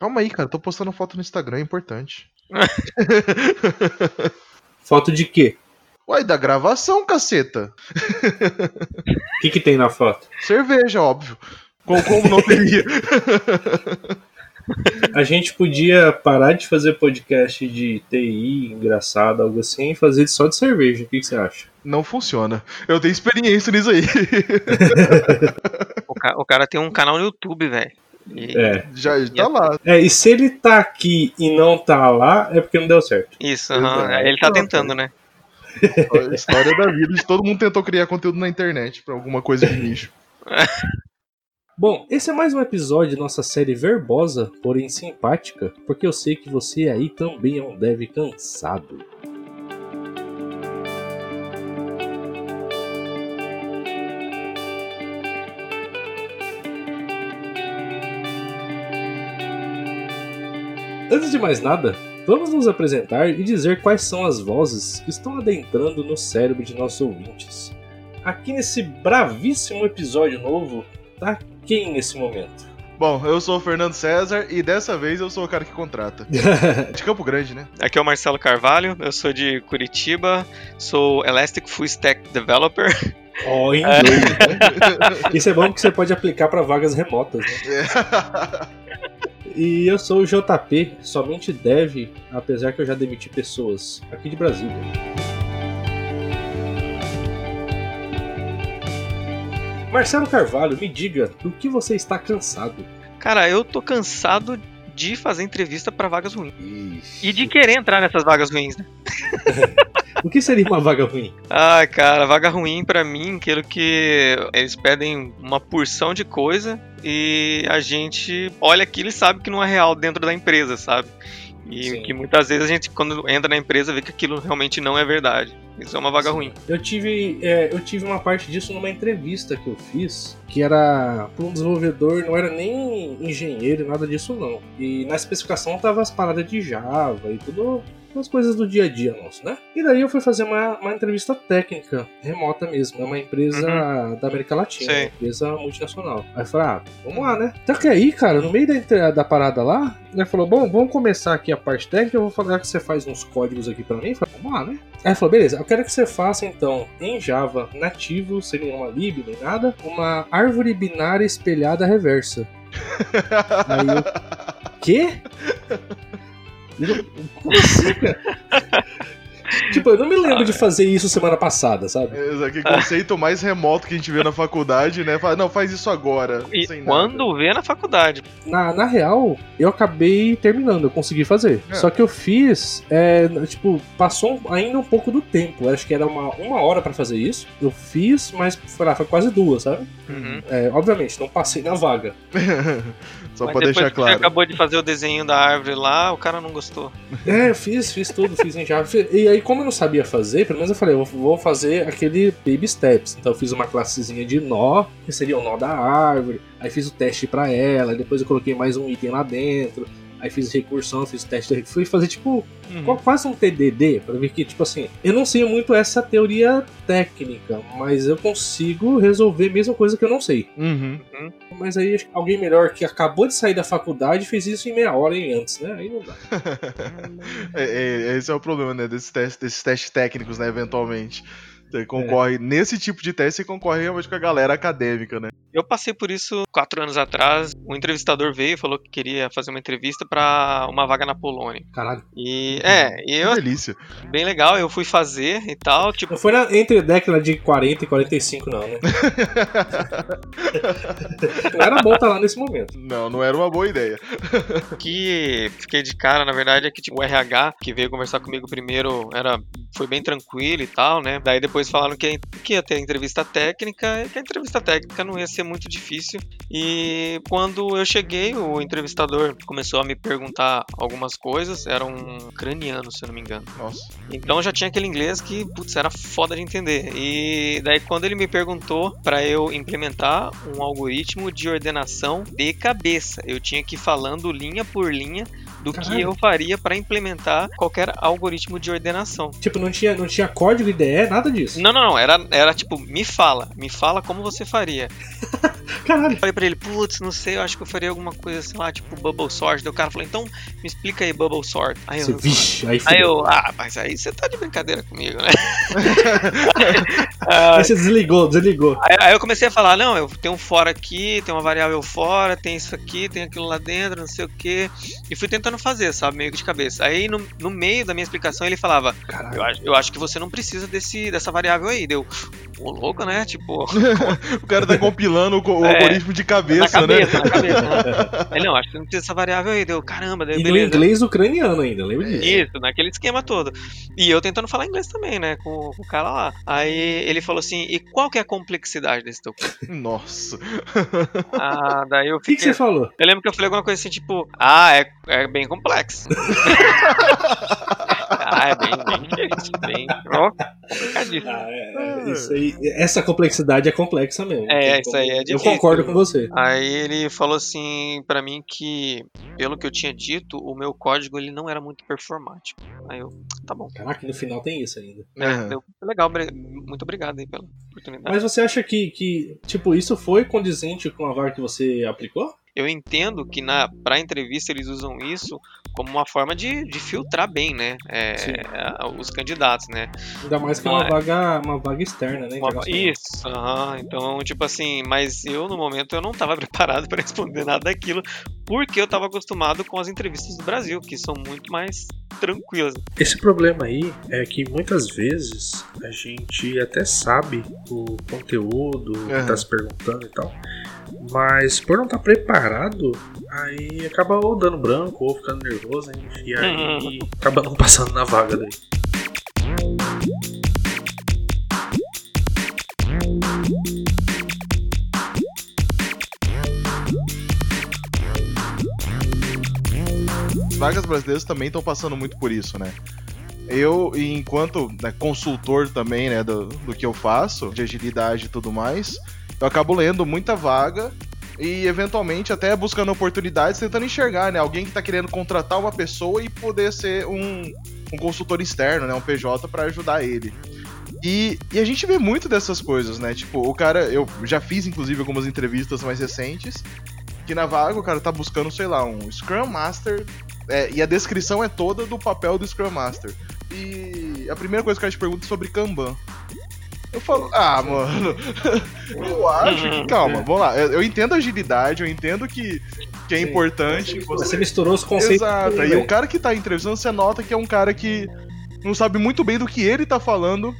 Calma aí, cara. Tô postando foto no Instagram, é importante. Foto de quê? Uai, da gravação, caceta. O que, que tem na foto? Cerveja, óbvio. Como, como não teria? A gente podia parar de fazer podcast de TI engraçado, algo assim, e fazer só de cerveja. O que, que você acha? Não funciona. Eu tenho experiência nisso aí. O, ca- o cara tem um canal no YouTube, velho. E- É. Já tá lá. É, e se ele tá aqui e não tá lá, é porque não deu certo. Isso. Exato. ele tá tentando, né? A história da vida de todo mundo tentou criar conteúdo na internet pra alguma coisa de nicho. Bom, esse é mais um episódio de nossa série verbosa, porém simpática, porque eu sei que você aí também é um dev cansado. Antes de mais nada, vamos nos apresentar e dizer quais são as vozes que estão adentrando no cérebro de nossos ouvintes. Aqui nesse bravíssimo episódio novo, tá quem nesse momento? Bom, eu sou o Fernando César e dessa vez eu sou o cara que contrata. De Campo Grande, né? Aqui é o Marcelo Carvalho, eu sou de Curitiba, sou Elastic Full Stack Developer. Ó, em inglês, né? Isso é bom porque você pode aplicar para vagas remotas, né? E eu sou o JP, somente dev, apesar que eu já demiti pessoas aqui de Brasília. Marcelo Carvalho, me diga, do que você está cansado? Cara, eu tô cansado de fazer entrevista pra vagas ruins. E de querer entrar nessas vagas ruins, né? O que seria uma vaga ruim? Ai, cara, vaga ruim pra mim, aquilo que eles pedem uma porção de coisa e a gente olha aquilo e sabe que não é real dentro da empresa, sabe? E Sim. que muitas vezes a gente, quando entra na empresa, vê que aquilo realmente não é verdade. Isso é uma vaga ruim. Eu tive, é, eu tive uma parte disso numa entrevista que eu fiz, que era para um desenvolvedor, não era nem engenheiro, nada disso não. E na especificação tava as paradas de Java e tudo, as coisas do dia a dia nosso, né? E daí eu fui fazer uma, uma entrevista técnica, remota mesmo, é uma empresa da América Latina, Sei. uma empresa multinacional. Aí eu falei, ah, vamos lá, né? Só que aí, cara, no meio da, da parada lá, ele falou, bom, vamos começar aqui a parte técnica, eu vou falar que você faz uns códigos aqui pra mim. Eu falei, vamos lá, né? Aí ele falou, beleza, eu quero que você faça então em Java nativo, sem nenhuma lib nem nada, uma árvore binária espelhada reversa. Aí eu, quê? Como assim, cara? tipo, eu não me lembro de fazer isso semana passada, sabe? Exato, que conceito mais remoto que a gente vê na faculdade, né? Fala, não, faz isso agora. E sem quando vê na faculdade. Na, na real, eu acabei terminando, eu consegui fazer. É. Só que eu fiz, é, tipo, passou ainda um pouco do tempo. Eu acho que era uma, uma hora pra fazer isso. Eu fiz, mas sei lá, foi quase duas, sabe? Uhum. É, obviamente, não passei na vaga. Só Mas pra deixar que você claro. acabou de fazer o desenho da árvore lá, o cara não gostou. É, eu fiz, fiz tudo, fiz em Java. E aí, como eu não sabia fazer, pelo menos eu falei, eu vou fazer aquele baby steps. Então eu fiz uma classezinha de nó, que seria o nó da árvore. Aí fiz o teste pra ela, depois eu coloquei mais um item lá dentro. Aí fiz recursão, fiz teste. Fui fazer tipo qu- quase um TDD, pra ver que, tipo assim, eu não sei muito essa teoria técnica, mas eu consigo resolver a mesma coisa que eu não sei. Uhum. Mas aí alguém melhor que acabou de sair da faculdade fez isso em meia hora e antes, né? Aí não dá. É, é, esse é o problema, né? Desses testes, desses testes técnicos, né? Eventualmente. Você concorre, nesse tipo de teste, você concorre realmente com a galera acadêmica, né? Eu passei por isso quatro anos atrás. O entrevistador veio e falou que queria fazer uma entrevista pra uma vaga na Polônia. Caralho. E é, e eu, Que delícia. bem legal, eu fui fazer e tal, tipo, Não foi na, entre a década de 40 e 45, não, né? não era bom estar lá nesse momento. Não, não era uma boa ideia. que fiquei de cara, na verdade, é que tipo, o RH que veio conversar comigo primeiro era foi bem tranquilo e tal, né? Daí depois falaram que, que ia ter entrevista técnica e que a entrevista técnica não ia ser muito difícil. E quando eu cheguei, o entrevistador começou a me perguntar algumas coisas. Era um ucraniano, se eu não me engano. Nossa. Então já tinha aquele inglês que, putz, era foda de entender. E daí quando ele me perguntou para eu implementar um algoritmo de ordenação de cabeça, eu tinha que ir falando linha por linha do que eu faria para implementar qualquer algoritmo de ordenação. Tipo, não tinha, não tinha código IDE, nada disso. Não, não, não. Era, era tipo, me fala. Me fala como você faria. Caralho. Falei pra ele, putz, não sei, eu acho que eu faria alguma coisa, sei lá, tipo Bubble Sort. Daí o cara falou, então me explica aí Bubble Sort. Aí Você, eu, vixe, aí aí eu, ah, mas aí você tá de brincadeira comigo, né? Aí você desligou, desligou. Aí, aí eu comecei a falar, não, eu tenho um fora aqui, tem uma variável fora, tem isso aqui, tem aquilo lá dentro, não sei o que. E fui tentando fazer, sabe, meio que de cabeça. Aí no, no meio da minha explicação ele falava, eu Caralho. acho, eu acho que você não precisa desse, dessa variável aí. Deu, ô louco, né? Tipo, O cara tá compilando o, É, algoritmo de na cabeça, cabeça, né? na cabeça. né? Ele, não, acho que você não precisa dessa variável aí. Deu, caramba, daí E no beleza. inglês ucraniano ainda, lembra disso? Isso, naquele esquema todo. E eu tentando falar inglês também, né? Com, com o cara lá. Aí ele falou assim: e qual que é a complexidade desse teu? Nossa. Ah, daí eu O que, que fiquei. você falou? Eu lembro que eu falei alguma coisa assim, tipo, ah, é, é bem complexo. ah, é bem, bem difícil, bem ó, complicadíssimo. Ah, é, é, isso aí, essa complexidade é complexa mesmo. É, Tem isso aí é Eu difícil. concordo com você. Aí ele falou assim pra mim que, pelo que eu tinha dito, o meu código ele não era muito performático. Aí eu, tá bom. Caraca, no final tem isso ainda. Aham. Deu, legal, muito obrigado aí pela oportunidade. Mas você acha que, que, tipo, isso foi condizente com a vaga que você aplicou? Eu entendo que na pra entrevista eles usam isso como uma forma de, de filtrar bem, né? é, a- os candidatos, né? Ainda mais que é uma é. vaga, uma vaga externa, né? Uma-. Isso, então, tipo assim, mas eu no momento eu não tava preparado para responder nada daquilo, porque eu tava acostumado com as entrevistas do Brasil, que são muito mais tranquilas. Esse problema aí é que muitas vezes a gente até sabe o conteúdo que Aham. tá se perguntando e tal, mas por não estar preparado, aí acaba ou dando branco ou ficando nervoso, hein? e aí Uhum. acaba não passando na vaga daí. As vagas brasileiras também estão passando muito por isso, né? Eu, enquanto né, consultor também, né, do, do que eu faço, de agilidade e tudo mais, eu acabo lendo muita vaga e eventualmente até buscando oportunidades, tentando enxergar, né, alguém que tá querendo contratar uma pessoa e poder ser um, um consultor externo, né, um PJ para ajudar ele. E, e a gente vê muito dessas coisas, né? Tipo, o cara, eu já fiz inclusive algumas entrevistas mais recentes, que na vaga o cara tá buscando, sei lá, um Scrum Master é, e a descrição é toda do papel do Scrum Master. E a primeira coisa que a gente pergunta é sobre Kanban. Eu falo, ah, mano, eu acho que, calma, vamos lá. Eu, entendo a agilidade, eu entendo que, que é Sim. importante. Você misturou os conceitos. Exato, e o cara que tá entrevistando, você nota que é um cara que não sabe muito bem do que ele tá falando.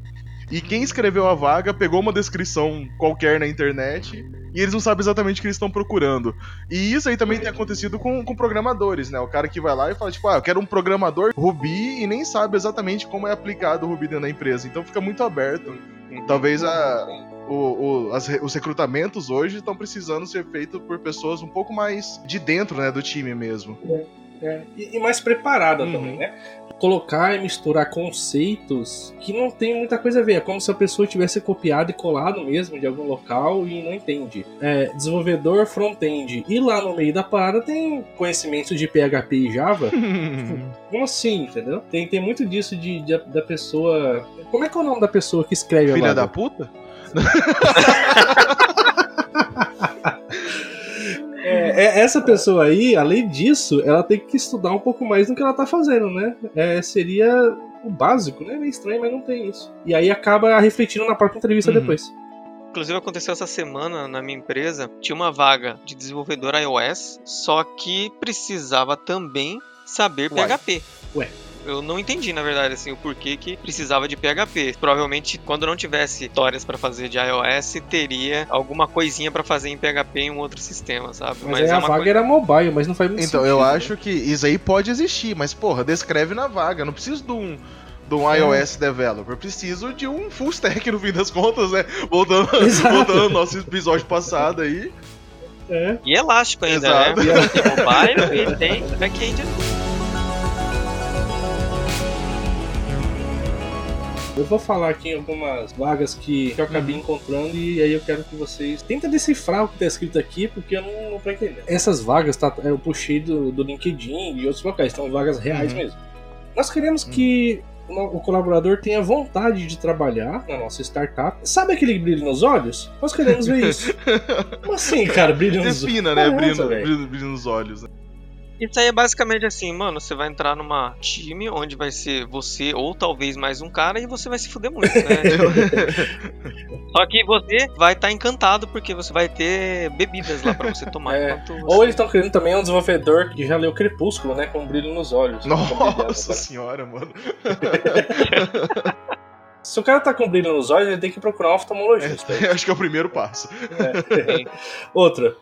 E quem escreveu a vaga pegou uma descrição qualquer na internet e eles não sabem exatamente o que eles estão procurando. E isso aí também tem acontecido com, com programadores, né? O cara que vai lá e fala, tipo, ah, eu quero um programador Ruby e nem sabe exatamente como é aplicado o Ruby dentro da empresa. Então fica muito aberto. Talvez a, o- o- as os recrutamentos hoje estão precisando ser feitos por pessoas um pouco mais de dentro, né, do time mesmo. É, e, e mais preparada Uhum. também, né? Colocar e misturar conceitos que não tem muita coisa a ver. É como se a pessoa tivesse copiado e colado mesmo de algum local e não entende. É, desenvolvedor front-end. E lá no meio da parada tem conhecimento de PHP e Java. Como assim, entendeu? Tem, tem muito disso de, de- da pessoa. Como é que é o nome da pessoa que escreve Filha da puta? É, é, essa pessoa aí, além disso, ela tem que estudar um pouco mais do que ela tá fazendo, né? É, seria o básico, né? Meio estranho, mas não tem isso. E aí acaba refletindo na própria entrevista Uhum. depois. Inclusive aconteceu essa semana na minha empresa, tinha uma vaga de desenvolvedor iOS, só que precisava também saber Uai. PHP. Ué. Eu não entendi, na verdade, assim, o porquê que precisava de PHP. Provavelmente, quando não tivesse histórias pra fazer de iOS, teria alguma coisinha pra fazer em PHP em um outro sistema, sabe? Mas, aí a é uma vaga era mobile, mas não faz muito Então, sentido. eu né? acho que isso aí pode existir, mas, porra, descreve na vaga. Eu não preciso de um, de um É. iOS developer. Eu preciso de um full stack, no fim das contas, né? Voltando, voltando ao nosso episódio passado aí. É. E elástico ainda, Exato. né? Tem mobile e tem back-end. Eu vou falar aqui algumas vagas que, que eu acabei Uhum. encontrando e aí eu quero que vocês tentem decifrar o que tá escrito aqui, porque eu não, não tô entendendo. Essas vagas, tá, eu puxei do, do LinkedIn e outros locais, são vagas reais Uhum. mesmo. Nós queremos que o colaborador tenha vontade de trabalhar na nossa startup. Sabe aquele brilho nos olhos? Nós queremos ver isso. Como assim, cara, brilho nos olhos? Defina, né? Porra, Brilho, brilho, brilho nos olhos. né? Isso aí é basicamente assim, mano, você vai entrar numa time onde vai ser você ou talvez mais um cara e você vai se fuder muito, né? Só que você vai estar encantado porque você vai ter bebidas lá pra você tomar É. você... Ou eles estão querendo também um desenvolvedor que já leu Crepúsculo, né? Com brilho nos olhos. Nossa senhora, mano. Se o cara tá com brilho nos olhos, ele tem que procurar um oftalmologista. Acho que é o primeiro passo. É. Outra.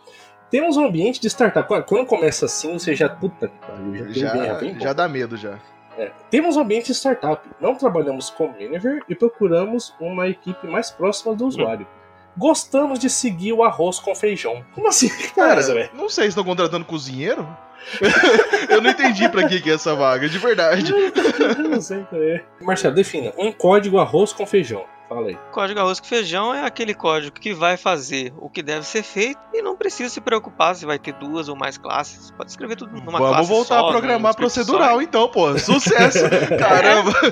Temos um ambiente de startup. Quando- começa assim, você já. Puta que pariu, já, Já, bem, já, dá medo já. É. Temos um ambiente de startup. Não trabalhamos com manager e procuramos uma equipe mais próxima do usuário. Gostamos de seguir o arroz com feijão. Como assim? Cara, velho? não sei se estão contratando cozinheiro. eu não entendi pra que, que é essa vaga, de verdade. Não sei também. Marcelo, defina. Um código arroz com feijão. Fala aí. Código arroz com feijão é aquele código que vai fazer o que deve ser feito e não precisa se preocupar se vai ter duas ou mais classes. Pode escrever tudo numa classe Vamos voltar só, a programar num script procedural, então, pô. Sucesso! Caramba! só.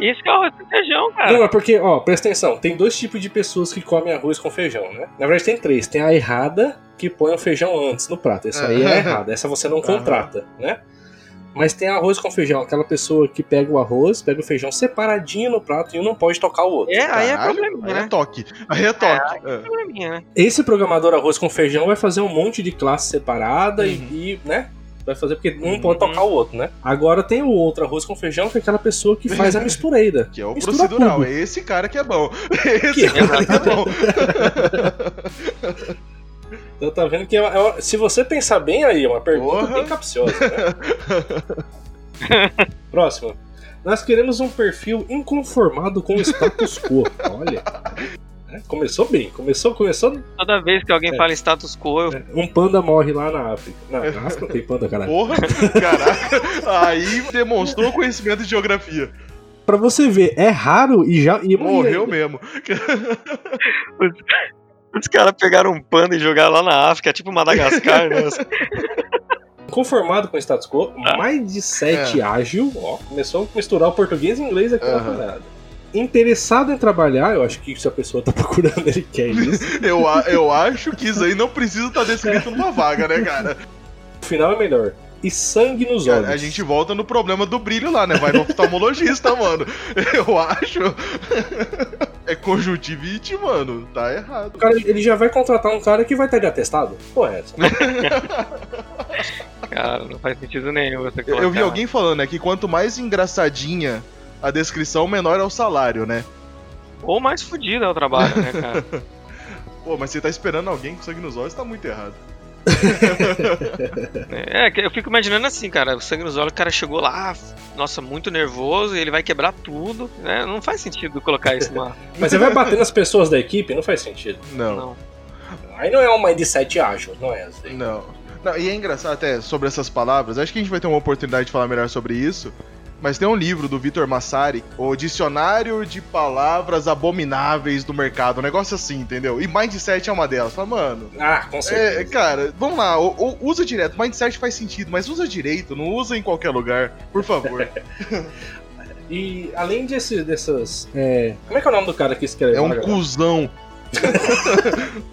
Isso que é arroz com feijão, cara. Não, é porque, ó, presta atenção, tem dois tipos de pessoas que comem arroz com feijão, né? Na verdade tem três. Tem a errada, que põe o feijão antes no prato. Essa aí é a errada, essa você não contrata, né? Mas tem arroz com feijão, aquela pessoa que pega o arroz, pega o feijão separadinho no prato e um não pode tocar o outro. É, aí é problema, aí né? é toque. Aí é toque. É. Probleminha, né? Esse programador arroz com feijão vai fazer um monte de classe separada e- Uhum. e, né? Vai fazer porque um Uhum. pode tocar o outro, né? Agora tem o outro arroz com feijão, que é aquela pessoa que faz a mistureira. Que é o Mistura procedural. tudo. É esse cara que é bom. Esse Que- cara que é bom. Então tá vendo que é uma- é uma- se você pensar bem aí, é uma pergunta Porra. bem capciosa, né? Próximo. Nós queremos um perfil inconformado com o status quo. Olha. né? Começou bem. Começou, começou. Toda vez que alguém É. fala status quo, eu né? Um panda morre lá na África. Não, na África não tem panda, caralho. Porra, caraca. Aí demonstrou conhecimento de geografia. Pra você ver, é raro e já. E Morreu mesmo. Os caras pegaram um panda e jogaram lá na África, tipo Madagascar, né? Conformado com o status quo, Ah. mais de 7 ágil, ó, começou a misturar o português e o inglês aqui na Aham. parada. Interessado em trabalhar, eu acho que se a pessoa tá procurando, ele quer isso. Eu, a- eu acho que isso aí não precisa estar descrito numa vaga, né, cara? O final é melhor. E sangue nos olhos. A gente volta no problema do brilho lá, né? Vai no oftalmologista, mano. Eu acho. É conjuntivite, mano. Tá errado. O cara, ele já vai contratar um cara que vai estar de atestado? Pô, é essa. Cara, não faz sentido nenhum você Eu, eu vi colocar- alguém falando né, que quanto mais engraçadinha a descrição, menor é o salário, né? Ou mais fudido é o trabalho, né, cara? Pô, mas você tá esperando alguém com sangue nos olhos, tá muito errado. É, que eu fico imaginando assim, cara, o sangue nos olhos, o cara chegou lá, nossa, muito nervoso, e ele vai quebrar tudo, né? Não faz sentido colocar isso numa. Mas você vai bater nas pessoas da equipe? Não faz sentido. Não, Não. Aí não é um mindset ágil, não é assim. não. Não, e é engraçado até sobre essas palavras, acho que a gente vai ter uma oportunidade de falar melhor sobre isso. Mas tem um livro do Vitor Massari, o Dicionário de Palavras Abomináveis do Mercado, um negócio assim, entendeu? E Mindset é uma delas. Fala, mano, Ah, com certeza. É, cara, vamos lá, o- o- usa direto. Mindset faz sentido, mas usa direito, não usa em qualquer lugar, por favor. E além desse, dessas. é, Como é que é o nome do cara que escreve? é um vaga? cuzão.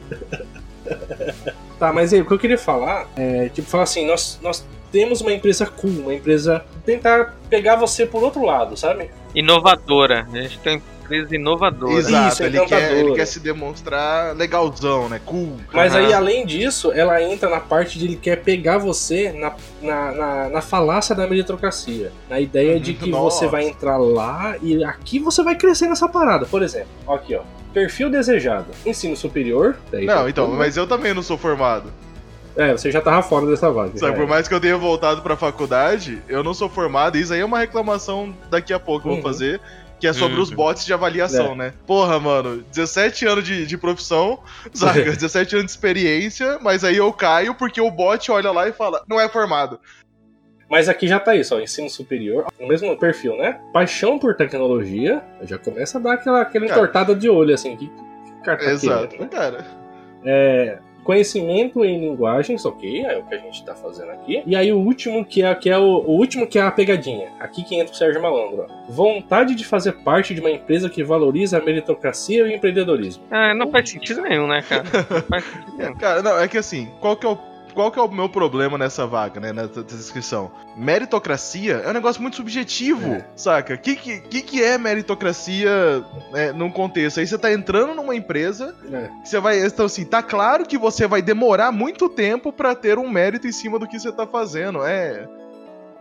Tá, mas aí, o que eu queria falar é, tipo, falar assim, nós, nós temos uma empresa cool, uma empresa. tentar pegar você por outro lado, sabe? Inovadora. A gente tem uma empresa inovadora. Exato, Isso, ele, quer, ele quer se demonstrar legalzão, né? Cool. Mas Aham. aí, além disso, ela entra na parte de ele quer pegar você na, na, na, na falácia da meritocracia. Na ideia de que Nossa. você vai entrar lá e aqui você vai crescer nessa parada. Por exemplo, aqui, ó. Perfil desejado. Ensino superior. daí Não, tá então, tudo. mas eu também não sou formado. É, você já tava fora dessa vaga. Sabe, É. por mais que eu tenha voltado pra faculdade, eu não sou formado, e isso aí é uma reclamação daqui a pouco que eu vou Uhum. fazer. Que é sobre Uhum. os bots de avaliação, É. né? Porra, mano, 17 anos de, de profissão, saca? 17 anos de experiência, mas aí eu caio porque o bot olha lá e fala, não é formado. Mas aqui já tá isso, ó, ensino superior, o mesmo perfil, né? Paixão por tecnologia, já começa a dar aquela, aquela entortada de olho, assim, que, que carta Exato, né? cara. É, conhecimento em linguagens, ok, é o que a gente tá fazendo aqui. E aí o último que é, que é o, o último que é a pegadinha. Aqui que entra o Sérgio Malandro. Ó. Vontade de fazer parte de uma empresa que valoriza a meritocracia e o empreendedorismo. Ah, não faz sentido nenhum, né, cara? Não faz sentido nenhum. Cara, não, é que assim, qual que é o. Qual que é o meu problema nessa vaga, né? Nessa descrição? Meritocracia é um negócio muito subjetivo, É. saca? O que, que, que é meritocracia né, num contexto? Aí você tá entrando numa empresa É. você vai. Então, assim, tá claro que você vai demorar muito tempo pra ter um mérito em cima do que você tá fazendo. É.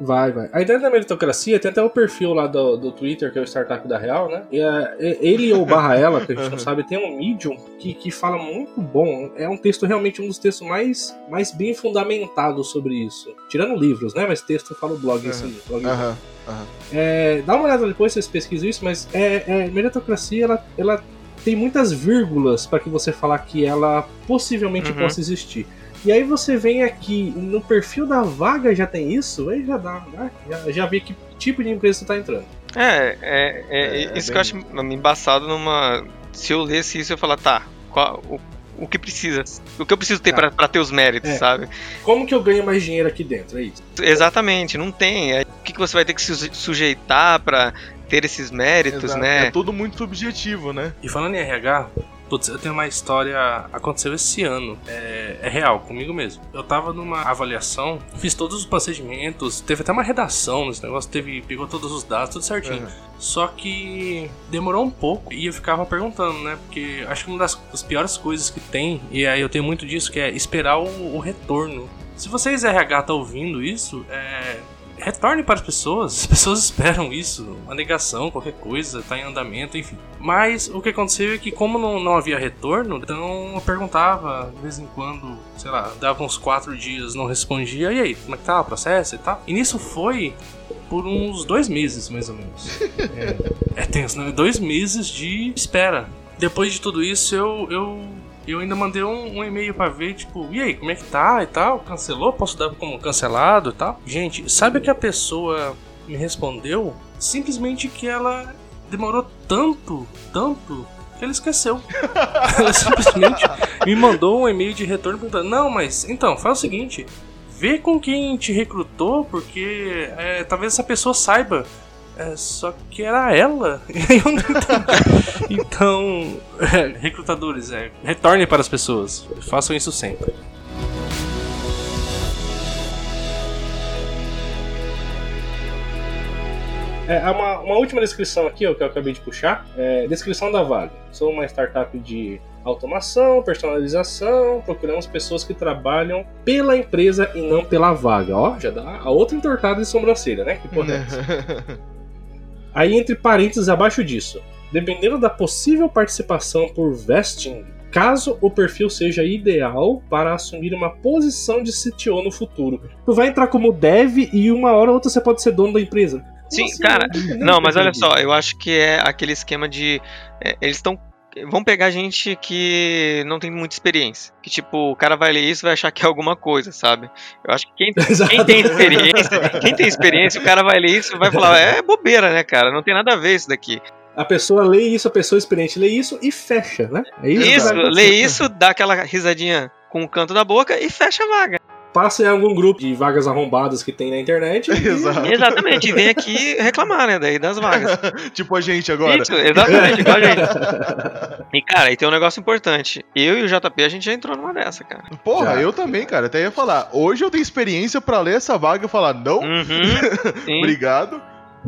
Vai, vai. A ideia da meritocracia tem até o perfil lá do, do Twitter, que é o Startup da Real, né? E, é, é, ele ou barra ela, que a gente não Uhum. sabe, tem um Medium que, que fala muito bom. É um texto realmente um dos textos mais, mais bem fundamentados sobre isso. Tirando livros, né? Mas texto fala o blog em si. blog Aham. aham. É, dá uma olhada depois, vocês pesquisam isso, mas é, é, meritocracia, ela, ela tem muitas vírgulas para que você falar que ela possivelmente Uhum. possa existir. E aí você vem aqui, no perfil da vaga já tem isso, aí já dá, né? já, já vê que tipo de empresa você tá entrando. É, é, é, É, é isso bem- que eu acho embaçado numa. Se eu lesse isso, eu falar, tá, qual, o, o que precisa? O que eu preciso ter Tá. pra, pra ter os méritos, É. sabe? Como que eu ganho mais dinheiro aqui dentro? É isso. Exatamente, não tem. É, O que, que você vai ter que se sujeitar pra ter esses méritos, Exato. né? É tudo muito subjetivo, né? E falando em RH, putz, eu tenho uma história. Aconteceu esse ano. É, é real, comigo mesmo. Eu tava numa avaliação, fiz todos os procedimentos, teve até uma redação nesse negócio, teve, pegou todos os dados, tudo certinho. Uhum. Só que demorou um pouco e eu ficava perguntando, né? Porque acho que uma das, das piores coisas que tem, e aí eu tenho muito disso, que é esperar o, o retorno. Se vocês RH tá ouvindo isso, é, retorne para as pessoas. As pessoas esperam isso, uma negação, qualquer coisa, tá em andamento, enfim. Mas o que aconteceu é que, como não, não havia retorno, então eu perguntava de vez em quando, sei lá, dava uns quatro dias, não respondia, e aí, como é que tá o processo e tal? E nisso foi por uns dois meses, mais ou menos. É, é tenso, né? Dois meses de espera. Depois de tudo isso, eu. eu eu ainda mandei um, um e-mail pra ver, tipo, e aí, como é que tá e tal? Cancelou? Posso dar como cancelado e tal? Gente, sabe o que a pessoa me respondeu? Simplesmente que ela demorou tanto, tanto, que ela esqueceu. ela simplesmente me mandou um e-mail de retorno perguntando: Não, mas então, faz o seguinte. Vê com quem te recrutou, porque é, talvez essa pessoa saiba. É, só que era ela. E aí eu não entendi. Então, é, recrutadores, é, retornem para as pessoas. Façam isso sempre. É, há uma, uma última descrição aqui, ó, que eu acabei de puxar. É, descrição da vaga. Sou uma startup de automação, personalização. Procuramos pessoas que trabalham pela empresa e não pela vaga. Ó, já dá a outra entortada de sobrancelha, né? Que porra é essa? Aí, entre parênteses, abaixo disso, dependendo da possível participação por vesting, caso o perfil seja ideal para assumir uma posição de CTO no futuro. Tu vai entrar como dev e uma hora ou outra você pode ser dono da empresa. Sim, assim? cara, Não, o mas olha só, eu acho que é aquele esquema de. é, eles estão. Vão pegar gente que não tem muita experiência. Que, tipo, o cara vai ler isso e vai achar que é alguma coisa, sabe? Eu acho que quem, quem tem experiência, quem tem experiência, o cara vai ler isso e vai falar, é bobeira, né, cara? Não tem nada a ver isso daqui. A pessoa lê isso, a pessoa experiente lê isso e fecha, né? É isso, Isso, lê isso, dá aquela risadinha com o canto da boca e fecha a vaga. Passa em algum grupo de vagas arrombadas que tem na internet. e- Exato. Exatamente, e vem aqui reclamar, né, daí das vagas. tipo a gente agora. Isso, exatamente, igual a gente. E, cara, e tem um negócio importante. Eu e o JP, a gente já entrou numa dessa, cara. Porra, Já. eu também, cara. Até ia falar. Hoje eu tenho experiência pra ler essa vaga e falar, não, Uhum. Obrigado.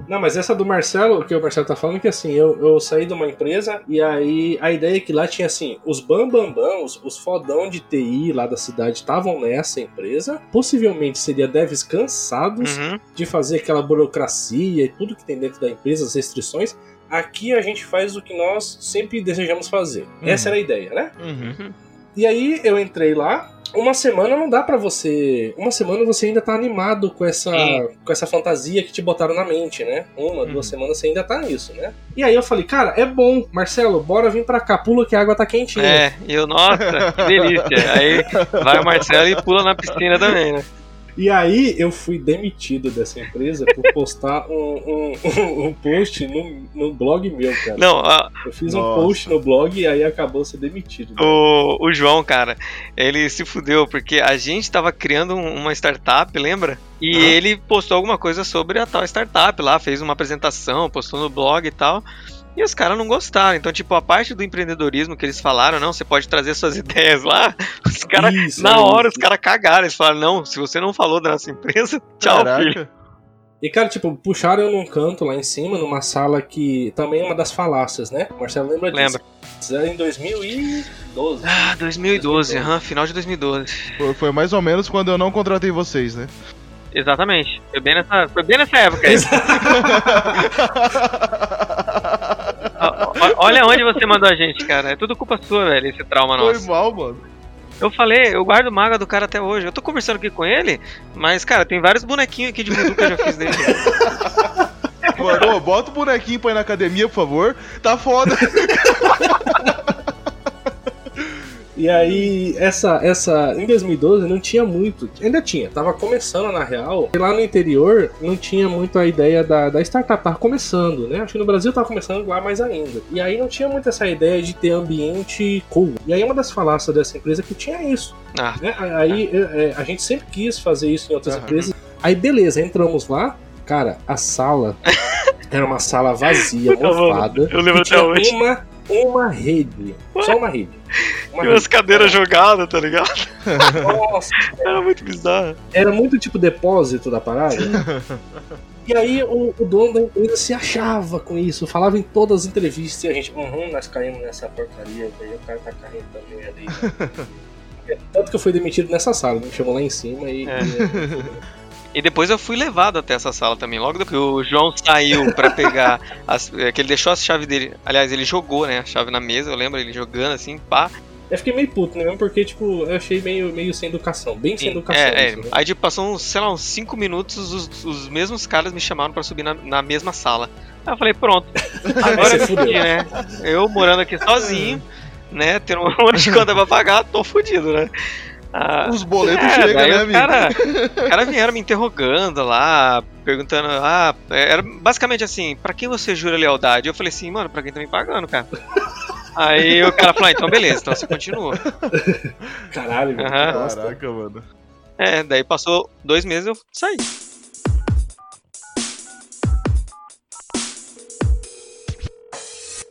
Não, mas essa do Marcelo, o que o Marcelo tá falando, é que assim, eu, eu saí de uma empresa e aí a ideia é que lá tinha assim, os bambambam, os, os fodão de TI lá da cidade estavam nessa empresa. Possivelmente seria devs cansados Uhum. de fazer aquela burocracia e tudo que tem dentro da empresa, as restrições. Aqui a gente faz o que nós sempre desejamos fazer. Essa era a ideia, né? Uhum. E aí eu entrei lá. Uma semana não dá pra você. Uma semana você ainda tá animado com essa, Sim. com essa fantasia que te botaram na mente, né? Uma, Uhum. duas semanas você ainda tá nisso, né? E aí eu falei, cara, é bom, Marcelo, bora vir pra cá, pula que a água tá quentinha. É, e eu, nossa, que delícia. Aí vai o Marcelo e pula na piscina também, né? E aí eu fui demitido dessa empresa por postar um, um, um post no, no blog meu, cara. Não, a- Eu fiz Nossa. um post no blog e aí acabou ser demitido. o, o João, cara, ele se fudeu porque a gente tava criando um- uma startup, lembra? E Aham. ele postou alguma coisa sobre a tal startup lá, fez uma apresentação, postou no blog e tal. E os caras não gostaram. Então, tipo, a parte do empreendedorismo que eles falaram, não, você pode trazer suas ideias lá. Os caras, na é hora, isso. os caras cagaram. Eles falaram, não, se você não falou da nossa empresa, tchau, filho. Caraca. E, cara, tipo, puxaram eu num canto lá em cima, numa sala que também é uma das falácias, né? O Marcelo lembra disso. Lembra. Era em 2012. Ah, 2012, aham, final de 2012. Foi, foi mais ou menos quando eu não contratei vocês, né? Exatamente. Foi bem nessa, foi bem nessa época Olha onde você mandou a gente, cara. É tudo culpa sua, velho, esse trauma Foi nosso. mal, mano. Eu falei, eu guardo maga do cara até hoje. Eu tô conversando aqui com ele, mas, cara, tem vários bonequinhos aqui de voodoo que eu já fiz dele. Mano, bota o bonequinho pra ir na academia, por favor. Tá foda. E aí, essa, essa. Em 2012 não tinha muito. Ainda tinha, tava começando na real. E lá no interior não tinha muito a ideia da, da startup, tava começando, né? Acho que no Brasil tava começando lá mais ainda. E aí não tinha muito essa ideia de ter ambiente cool. E aí uma das falácias dessa empresa é que tinha isso. Ah, né? Aí é, a gente sempre quis fazer isso em outras Aham. empresas. Aí beleza, entramos lá. Cara, a sala era uma sala vazia, mofada. eu lembro até hoje. uma, uma rede. Só uma rede. Uma Tinha umas rede. cadeiras jogadas, tá ligado? Nossa, Era muito bizarro. era muito tipo depósito da parada. E aí o, o dono da empresa se achava com isso, falava em todas as entrevistas e a gente, uhum, nós caímos nessa porcaria, daí o cara tá caindo também ali. Tanto que eu fui demitido nessa sala, me chamou lá em cima e. É. e- E depois eu fui levado até essa sala também. Logo depois que o João saiu pra pegar. As, é, que ele deixou a chave dele. Aliás, ele jogou, né? A chave na mesa, eu lembro ele jogando assim, pá. Eu fiquei meio puto, né? Mesmo porque, tipo, eu achei meio, meio sem educação. Bem sem educação. É, é. isso, né? Aí tipo, passou uns, sei lá, uns 5 minutos, os, os mesmos caras me chamaram pra subir na, na mesma sala. Aí eu falei, pronto, agora eu fudeu. né? Eu morando aqui sozinho, né? Tendo um monte de conta pra pagar, tô fudido, né? Ah, Os boletos é, chegam, né, os amigo? cara, os cara vieram me interrogando lá, perguntando, ah, era basicamente assim, pra quem você jura lealdade? Eu falei assim, mano, pra quem tá me pagando, cara. Aí o cara falou, ah, então beleza, então você continua. Caralho, velho. Caraca, mano. É, daí passou dois meses eu saí.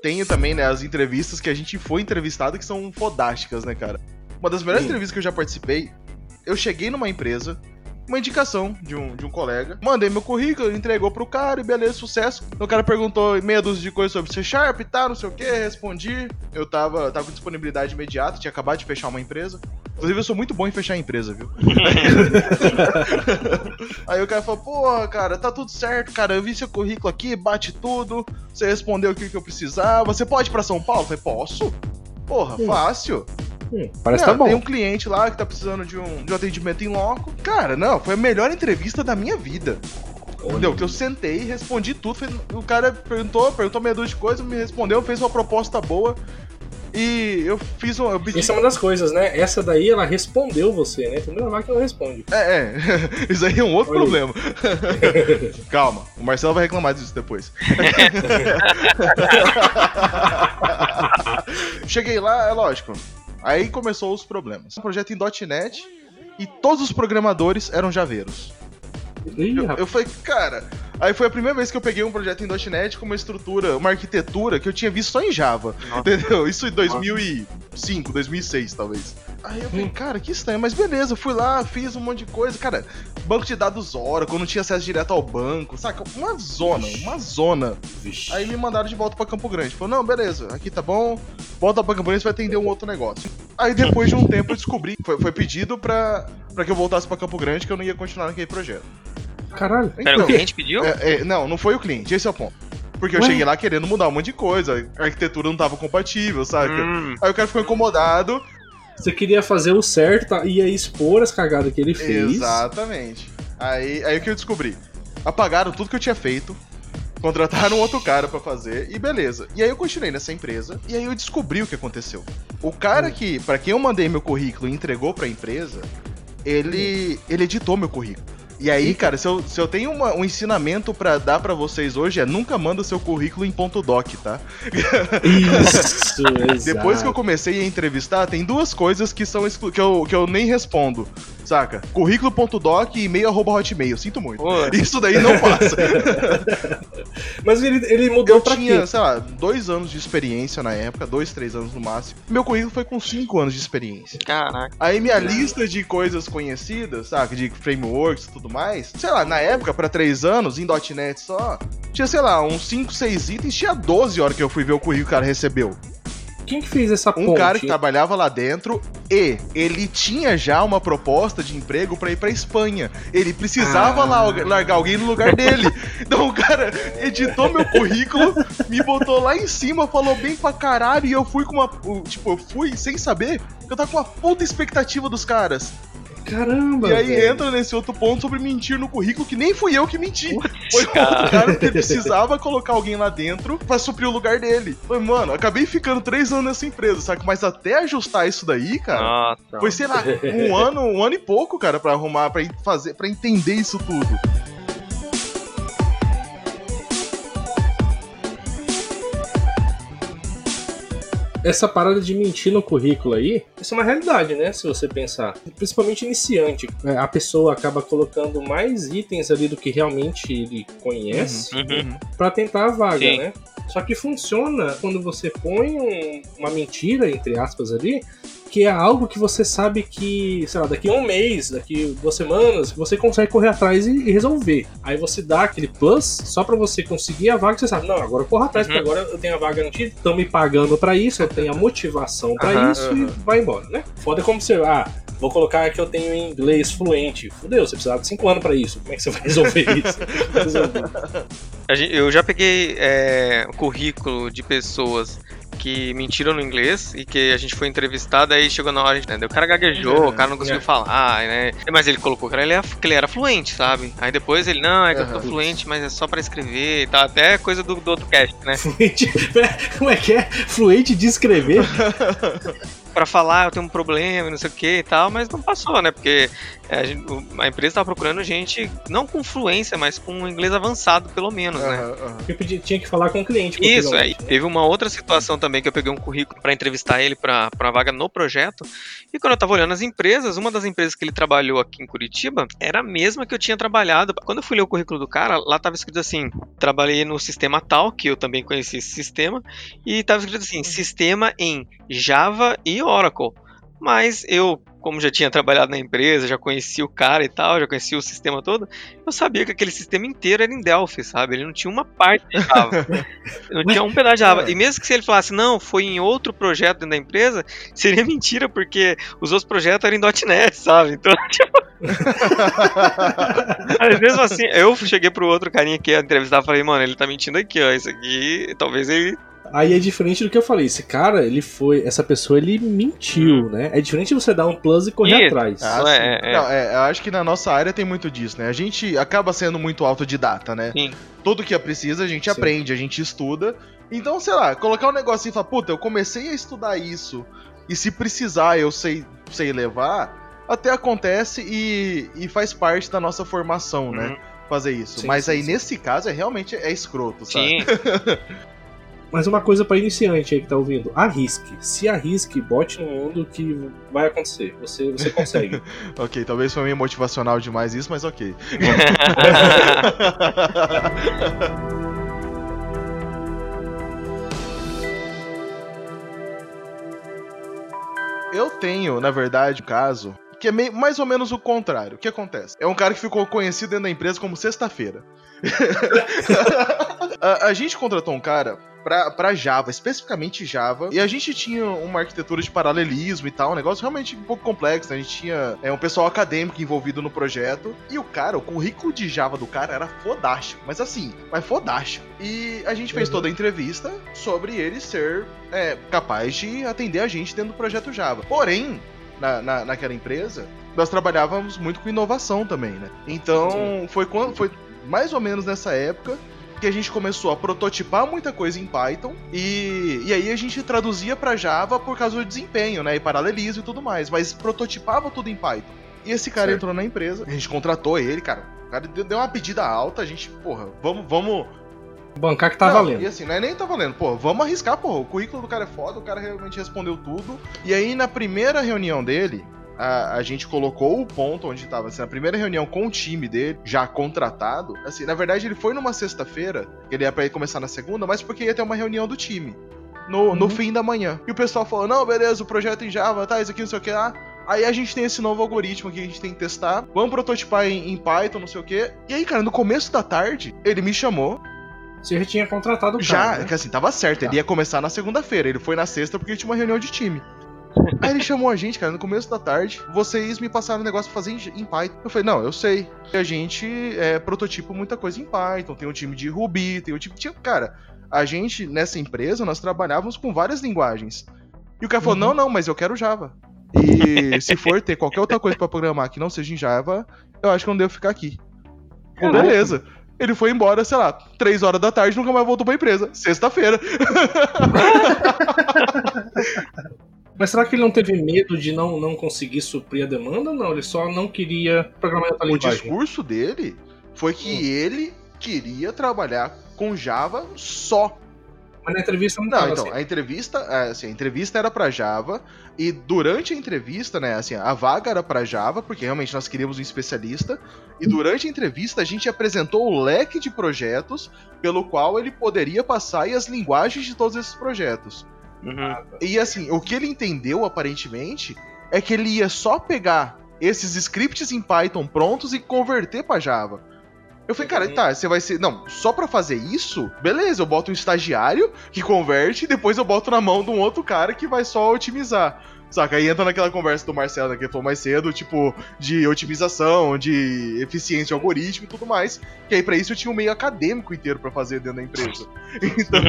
Tem também, né, as entrevistas que a gente foi entrevistado que são fodásticas, né, cara? Uma das melhores Sim. entrevistas que eu já participei, eu cheguei numa empresa, uma indicação de um, de um colega, mandei meu currículo, entregou pro cara e beleza, sucesso. O cara perguntou meia dúzia de coisas sobre C Sharp e tal, não sei o que, respondi. Eu tava, tava com disponibilidade imediata, tinha acabado de fechar uma empresa. Inclusive, eu sou muito bom em fechar empresa, viu? Aí o cara falou, porra, cara, tá tudo certo, cara. Eu vi seu currículo aqui, bate tudo. Você respondeu o que eu precisava. Você pode ir pra São Paulo? Eu falei, posso? Porra, fácil. Hum, parece Não, tá bom. Tem um cliente lá que tá precisando de um, de um atendimento em loco. Cara, não, foi a melhor entrevista da minha vida. Entendeu? Que eu sentei, respondi tudo. O cara perguntou, perguntou meia dúzia de coisas, me respondeu, fez uma proposta boa. E eu fiz um. Eu pedi- Isso é uma das coisas, né? Essa daí ela respondeu você, né? Tem muita máquina que não responde. É, é. Isso aí é um outro Olha problema. Calma, o Marcelo vai reclamar disso depois. Cheguei lá, é lógico. Aí começou os problemas. Um projeto em .NET e todos os programadores eram javeiros. Ih, Eu, eu falei, cara. Aí foi a primeira vez que eu peguei um projeto em .NET com uma estrutura, uma arquitetura que eu tinha visto só em Java. Nossa. Entendeu? Isso em 2005, 2006, talvez. Aí eu falei, Hum. cara, que estranho. Mas beleza, eu fui lá, fiz um monte de coisa. Cara, banco de dados Oracle, não tinha acesso direto ao banco, saca? Uma zona, uma zona. Vixe. Aí me mandaram de volta pra Campo Grande. Falou, não, beleza, aqui tá bom. Volta pra Campo Grande, você vai atender um outro negócio. Aí depois de um tempo eu descobri, foi, foi pedido pra, pra que eu voltasse pra Campo Grande, que eu não ia continuar naquele projeto. Caralho. Pera, Então, o cliente pediu? é, é, não, não foi o cliente, esse é o ponto. Porque eu Ué? cheguei lá querendo mudar um monte de coisa, a arquitetura não tava compatível, sabe? Hum, Aí o cara ficou incomodado. Você queria fazer o certo, tá? ia expor as cagadas que ele fez. Exatamente. Aí, aí o que eu descobri? Apagaram tudo que eu tinha feito, contrataram outro cara pra fazer e beleza. E aí eu continuei nessa empresa e aí eu descobri o que aconteceu. O cara que, pra quem eu mandei meu currículo e entregou pra empresa, ele, ele editou meu currículo. E aí, cara, se eu, se eu tenho uma- um ensinamento pra dar pra vocês hoje é nunca manda seu currículo em ponto .doc, tá? Isso. Depois que eu comecei a entrevistar, tem duas coisas que são exclu- que, eu, que eu nem respondo, saca? Currículo.doc e e-mail arroba hotmail, sinto muito. Pô, Isso daí não passa. Mas ele, ele mudou Eu pra tinha, quê? sei lá, dois anos de experiência na época, dois, três anos no máximo. Meu currículo foi com cinco anos de experiência. caraca. Aí minha lista de coisas conhecidas, saca, de frameworks e tudo mais, sei lá, na época, pra três anos, em .NET só, tinha, sei lá, uns 5, 6 itens, tinha 12 horas que eu fui ver o currículo que o cara recebeu. Quem que fez essa Um ponte? cara que trabalhava lá dentro e ele tinha já uma proposta de emprego pra ir pra Espanha. Ele precisava Ah. lá largar alguém no lugar dele. Então o cara editou meu currículo, me botou lá em cima, falou bem pra caralho e eu fui com uma. Tipo, eu fui sem saber que eu tava com uma puta expectativa dos caras. Caramba, E aí velho. entra nesse outro ponto sobre mentir no currículo, que nem fui eu que menti. Foi o outro cara que precisava colocar alguém lá dentro pra suprir o lugar dele. Foi, mano, acabei ficando três anos nessa empresa, saca? Mas até ajustar isso daí, cara, Nossa. foi, sei lá, um ano, um ano e pouco, cara, pra arrumar, pra fazer, para entender isso tudo. Essa parada de mentir no currículo aí, isso é uma realidade, né? Se você pensar. Principalmente iniciante. É, A pessoa acaba colocando mais itens ali do que realmente ele conhece Uhum. pra tentar a vaga, Sim. né? Só que funciona quando você põe um- uma mentira, entre aspas, ali, que é algo que você sabe que, sei lá, daqui a um mês, daqui duas semanas, você consegue correr atrás e, e resolver. Aí você dá aquele plus só pra você conseguir a vaga que você sabe, não, agora eu corro atrás, Uhum. porque agora eu tenho a vaga garantida, estão me pagando pra isso, eu tenho a motivação pra Aham, isso e vai embora, né? Foda como você, ah, vou colocar que eu tenho inglês fluente. Fudeu, você precisava de cinco anos pra isso. Como é que você vai resolver isso? Eu já peguei é, currículo de pessoas que mentiram no inglês e que a gente foi entrevistado, aí chegou na hora, né, o cara gaguejou, o cara não conseguiu É. falar, né? Mas ele colocou que ele era, que ele era fluente, sabe? Aí depois ele, não, é que eu tô fluente, mas é só pra escrever e tal. Até coisa do, do outro cast, né? Fluente. Como é que é? Fluente de escrever? Pra falar, eu tenho um problema, não sei o que e tal, mas não passou, né? Porque a, gente- a empresa tava procurando gente, não com fluência, mas com inglês avançado, pelo menos, né? Aham, aham. Eu pedi- tinha que falar com o cliente. Isso, é. né? Teve uma outra situação também que eu peguei um currículo para entrevistar ele para uma vaga no projeto. E quando eu tava olhando as empresas, uma das empresas que ele trabalhou aqui em Curitiba era a mesma que eu tinha trabalhado. Quando eu fui ler o currículo do cara, lá tava escrito assim: trabalhei no sistema tal, que eu também conheci esse sistema, e tava escrito assim: sistema em Java e Oracle. Mas eu, como já tinha trabalhado na empresa, já conhecia o cara e tal, já conhecia o sistema todo, eu sabia que aquele sistema inteiro era em Delphi, sabe? Ele não tinha uma parte de Java. não tinha um pedaço de Java. E mesmo que se ele falasse, não, foi em outro projeto dentro da empresa, seria mentira, porque os outros projetos eram em .NET, sabe? Então, tipo... Mas mesmo assim, eu cheguei pro outro carinha que ia entrevistar e falei, mano, ele tá mentindo aqui, ó. Isso aqui, talvez ele Aí é diferente do que eu falei. Esse cara, ele foi. Essa pessoa, ele mentiu, né? É diferente você dar um plus e correr Isso. atrás. Ah, Não, sim. é- é- Não, é, eu acho que na nossa área tem muito disso, né? A gente acaba sendo muito autodidata, né? Sim. Tudo que precisa a gente Sim. aprende, a gente estuda. Então, sei lá, colocar um negocinho e falar, puta, eu comecei a estudar isso, e se precisar eu sei, sei levar, até acontece e, e faz parte da nossa formação, né? Uhum. Fazer isso. Sim, Mas sim, aí, sim. nesse caso, é realmente é escroto, sabe? Sim. Mas uma coisa pra iniciante aí que tá ouvindo: arrisque. Se arrisque, bote no mundo que vai acontecer. Você, você consegue. ok, talvez foi meio motivacional demais isso, mas ok. Eu tenho, na verdade, um caso que é meio, mais ou menos o contrário. O que acontece? É um cara que ficou conhecido dentro da empresa como Sexta-feira. a, a gente contratou um cara pra Java, especificamente Java, e a gente tinha uma arquitetura de paralelismo e tal, um negócio realmente um pouco complexo. né? A gente tinha é, um pessoal acadêmico envolvido no projeto, e o cara, o currículo de Java do cara era fodástico, mas assim, mas fodástico. E a gente fez Uhum. toda a entrevista sobre ele ser é, capaz de atender a gente dentro do projeto Java. Porém, na, na, naquela empresa, nós trabalhávamos muito com inovação também, né? Então, foi quando foi mais ou menos nessa época que a gente começou a prototipar muita coisa em Python e, e aí a gente traduzia para Java por causa do desempenho, né? E paralelismo e tudo mais, mas prototipava tudo em Python. E esse cara Certo. entrou na empresa, a gente contratou ele, cara. O cara deu uma pedida alta, a gente, porra, vamos, vamos. Bancar que tá Não, valendo. E assim, não é nem tá valendo, pô, vamos arriscar, porra. O currículo do cara é foda, o cara realmente respondeu tudo. E aí, na primeira reunião dele, a, a gente colocou o ponto onde tava, assim, na primeira reunião com o time dele, já contratado. Assim, na verdade, ele foi numa sexta-feira, ele ia pra ir começar na segunda, mas porque ia ter uma reunião do time. No, no Uhum. fim da manhã. E o pessoal falou: não, beleza, o projeto em Java, tá, isso aqui, não sei o que lá. Aí a gente tem esse novo algoritmo que a gente tem que testar. Vamos prototipar em, em Python, não sei o que. E aí, cara, no começo da tarde, ele me chamou. Você já tinha contratado o Já, cara, né? que assim, tava certo, ele Tá. ia começar na segunda-feira, ele foi na sexta porque tinha uma reunião de time. Aí ele chamou a gente, cara, no começo da tarde, vocês me passaram um negócio pra fazer em, Python. Eu falei, não, eu sei. A gente é, prototipa muita coisa em Python, tem um time de Ruby, tem um time. Tinha, cara, a gente, nessa empresa, nós trabalhávamos com várias linguagens. E o cara falou, Uhum. não, não, mas eu quero Java. E se for ter qualquer outra coisa pra programar que não seja em Java, eu acho que eu não devo ficar aqui. Caraca. beleza. Ele foi embora, sei lá, 3 horas da tarde, nunca mais voltou pra empresa. Sexta-feira. Mas será que ele não teve medo de não, não conseguir suprir a demanda não? Ele só não queria programar O linguagem. discurso dele foi que Hum. ele queria trabalhar com Java só. Mas na entrevista não, Não, então, assim. a entrevista, é, assim, a entrevista era pra Java e durante a entrevista, né, assim, a vaga era pra Java, porque realmente nós queríamos um especialista, e durante a entrevista a gente apresentou o leque de projetos pelo qual ele poderia passar e as linguagens de todos esses projetos. Uhum. E assim, o que ele entendeu aparentemente é que ele ia só pegar esses scripts em Python prontos e converter pra Java. Eu falei, cara, Uhum. tá, você vai ser. Não, só pra fazer isso, beleza, eu boto um estagiário que converte e depois eu boto na mão de um outro cara que vai só otimizar. Saca? Aí entra naquela conversa do Marcelo, né, que ele falou mais cedo, tipo, de otimização, de eficiência de algoritmo e tudo mais. Que aí pra isso eu tinha um meio acadêmico inteiro pra fazer dentro da empresa. Então.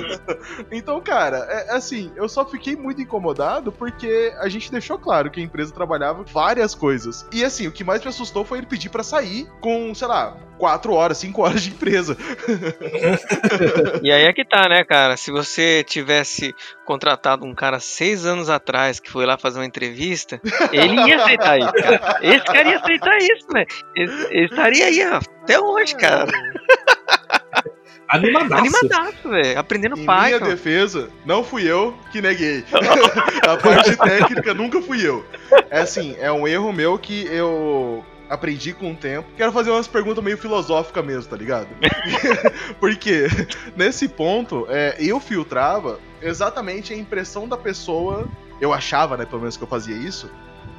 então, cara, é, assim, eu só fiquei muito incomodado porque a gente deixou claro que a empresa trabalhava várias coisas. E assim, o que mais me assustou foi ele pedir pra sair com, sei lá, 4 horas, 5 horas de empresa. E aí é que tá, né, cara? Se você tivesse contratado um cara seis anos atrás que foi lá fazer uma entrevista, ele ia aceitar isso, cara. Esse cara ia aceitar isso, né? Ele, ele estaria aí ó, até hoje, cara. Animadaço. Animadaço, velho. Aprendendo Em minha Python. defesa, não fui eu que neguei. a parte técnica nunca fui eu. É assim, é um erro meu que eu aprendi com o tempo. Quero fazer umas perguntas meio filosóficas mesmo, tá ligado? Porque nesse ponto, é, eu filtrava exatamente a impressão da pessoa. Eu achava, né, pelo menos que eu fazia isso.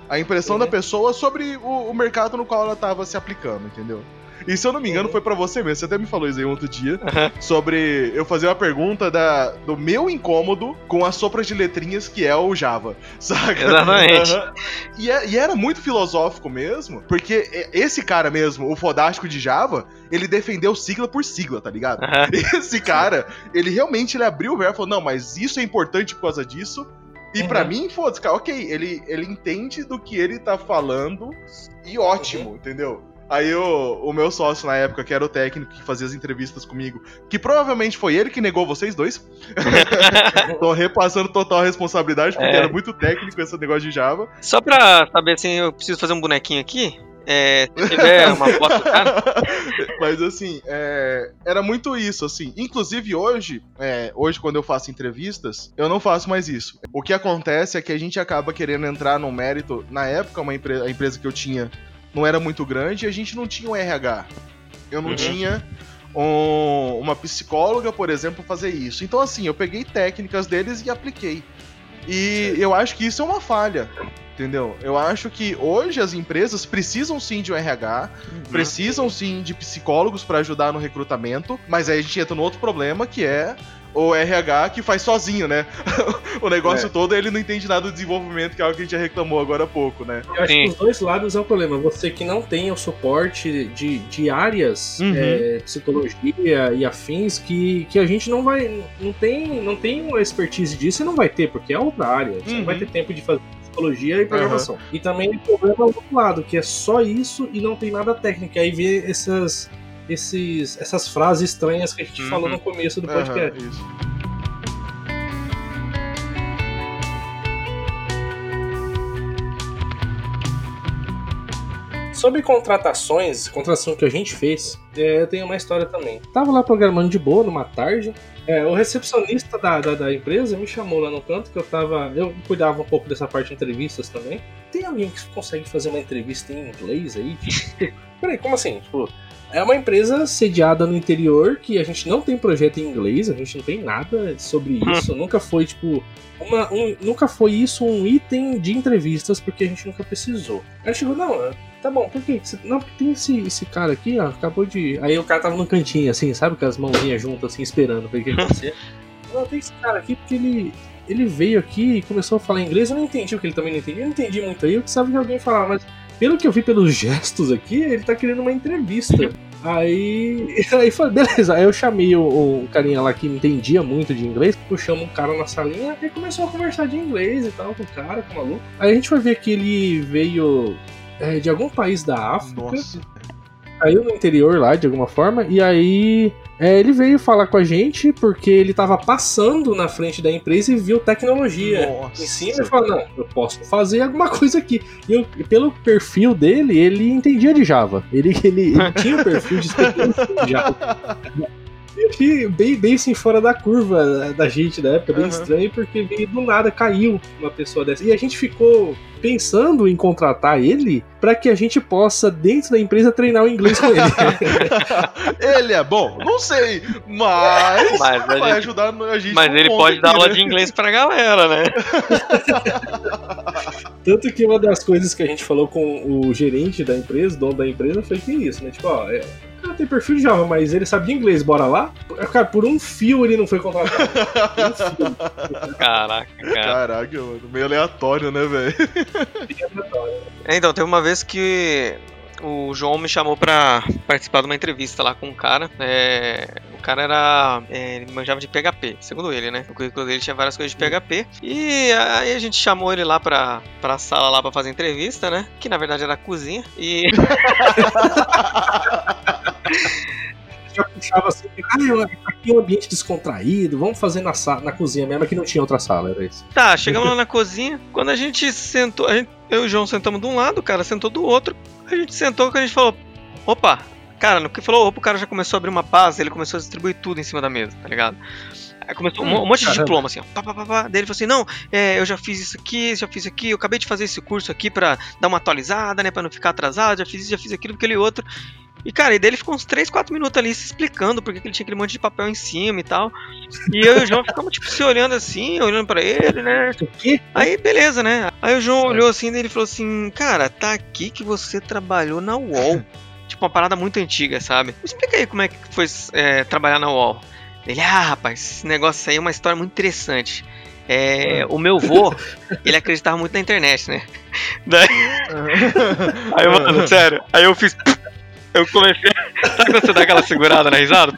A impressão Uhum. da pessoa sobre o, o mercado no qual ela tava se aplicando, entendeu? E se eu não me engano, Uhum. foi pra você mesmo. Você até me falou isso aí outro dia. Aham. Sobre eu fazer uma pergunta da, do meu incômodo com as sopras de letrinhas que é o Java. Saca? Exatamente. E, é- e era muito filosófico mesmo, porque esse cara mesmo, o fodástico de Java, ele defendeu sigla por sigla, tá ligado? Esse cara, ele realmente ele abriu o verbo e falou: não, mas isso é importante por causa disso. E pra Uhum. mim, foda-se, cara, ok, ele, ele entende do que ele tá falando e ótimo, entendeu? Aí o, o meu sócio na época, que era o técnico que fazia as entrevistas comigo, que provavelmente foi ele que negou vocês dois. Tô repassando total responsabilidade, porque É. era muito técnico esse negócio de Java. Só pra saber assim, eu preciso fazer um bonequinho aqui. É, se tiver uma foto do cara. Mas assim, é, era muito isso, assim. Inclusive hoje, é, hoje quando eu faço entrevistas, eu não faço mais isso. O que acontece é que a gente acaba querendo entrar no mérito. Na época, uma empre- a empresa que eu tinha não era muito grande e a gente não tinha um RH. Eu não Uhum. tinha um- uma psicóloga, por exemplo, fazer isso. Então, assim, eu peguei técnicas deles e apliquei. E eu acho que isso é uma falha. Entendeu? Eu acho que hoje as empresas precisam sim de um RH, precisam sim de psicólogos para ajudar no recrutamento, mas aí a gente entra no outro problema que é o RH que faz sozinho, né? o negócio É. todo ele não entende nada do desenvolvimento, que é algo que a gente já reclamou agora há pouco, né? Eu acho Sim. que os dois lados é o problema. Você que não tem o suporte de, de áreas, Uhum. é, psicologia e afins, que, que a gente não vai. Não tem, não tem uma expertise disso e não vai ter, porque é outra área. Você Uhum. não vai ter tempo de fazer psicologia e programação. E também o problema é o outro lado, que é só isso e não tem nada técnico. Aí vê essas, esses, essas frases estranhas que a gente Uhum. falou no começo do podcast. Aham, isso. Sobre contratações, contratação que a gente fez, é, eu tenho uma história também. Tava lá programando de boa numa tarde. É, o recepcionista da, da, da, empresa me chamou lá no canto que eu tava. Eu cuidava um pouco dessa parte de entrevistas também. Tem alguém que consegue fazer uma entrevista em inglês aí? Peraí, como assim? Tipo, é uma empresa sediada no interior que a gente não tem projeto em inglês, a gente não tem nada sobre hum. isso. Nunca foi, tipo, uma, um, nunca foi isso um item de entrevistas porque a gente nunca precisou. Aí chegou, não, tá bom, por quê? Não, porque tem esse, esse cara aqui, ó, acabou de. Aí o cara tava no cantinho, assim, sabe? Com as mãozinhas juntas, assim, esperando pra que acontecer. não, tem esse cara aqui porque ele. Ele veio aqui e começou a falar inglês, eu não entendi o que ele também não entendia. Eu não entendi muito aí, eu precisava que alguém falava, mas pelo que eu vi pelos gestos aqui, ele tá querendo uma entrevista. Aí, aí foi, beleza. Aí eu chamei o, o, carinha lá que entendia muito de inglês, puxamos um cara na salinha e começou a conversar de inglês e tal com o cara, com o maluco. Aí a gente foi ver que ele veio é, de algum país da África. Nossa. Caiu no interior lá, de alguma forma, e aí é, ele veio falar com a gente porque ele estava passando na frente da empresa e viu tecnologia Nossa. em cima e falou: Não, eu posso fazer alguma coisa aqui. E eu, pelo perfil dele, ele entendia de Java. Ele, ele, ele tinha o perfil de Java. Bem, bem assim, fora da curva da gente da época, bem uhum. estranho, porque do nada caiu uma pessoa dessa. E a gente ficou pensando em contratar ele para que a gente possa, dentro da empresa, treinar o inglês com ele. ele é bom? Não sei, mas, mas vai gente, ajudar a gente. Mas ele pode aqui, dar né? aula de inglês pra galera, né? Tanto que uma das coisas que a gente falou com o gerente da empresa, dono da empresa, foi que isso, né? Tipo, ó, é, tem perfil de Java, mas ele sabia inglês, bora lá? Cara, por um fio ele não foi contratado. um Caraca, cara. Caraca, mano. Meio aleatório, né, velho? É, então, teve uma vez que o João me chamou pra participar de uma entrevista lá com um cara. É, o cara era. É, ele manjava de PHP, segundo ele, né? O currículo dele tinha várias coisas de PHP. E aí a gente chamou ele lá pra, pra sala lá pra fazer entrevista, né? Que na verdade era a cozinha. E. já puxava assim, ah, aqui é um ambiente descontraído, vamos fazer na, sala, na cozinha mesmo, que não tinha outra sala, era isso. Tá, chegamos lá na cozinha, quando a gente sentou, a gente, eu e o João sentamos de um lado, o cara sentou do outro, a gente sentou e a gente falou, opa, cara, no que falou, opa, o cara já começou a abrir uma paz, ele começou a distribuir tudo em cima da mesa, tá ligado? Aí começou um, um monte de diploma, assim, ó. Pá, pá, pá, pá. Daí ele falou assim: não, é, eu já fiz isso aqui, já fiz aqui, eu acabei de fazer esse curso aqui pra dar uma atualizada, né? Pra não ficar atrasado, já fiz isso, já fiz aquilo, aquele outro. E, cara, e daí ele ficou uns 3, 4 minutos ali se explicando porque ele tinha aquele monte de papel em cima e tal. E eu e o João ficamos, tipo, se olhando assim, olhando para ele, né? Aí, beleza, né? Aí o João olhou assim e ele falou assim: Cara, tá aqui que você trabalhou na UOL. tipo, uma parada muito antiga, sabe? Me explica aí como é que foi é, trabalhar na UOL. Ele, ah, rapaz, esse negócio aí é uma história muito interessante. É, o meu vô, ele acreditava muito na internet, né? Daí... Aí, mano, sério, aí eu fiz eu comecei. Sabe quando você dá aquela segurada na risada?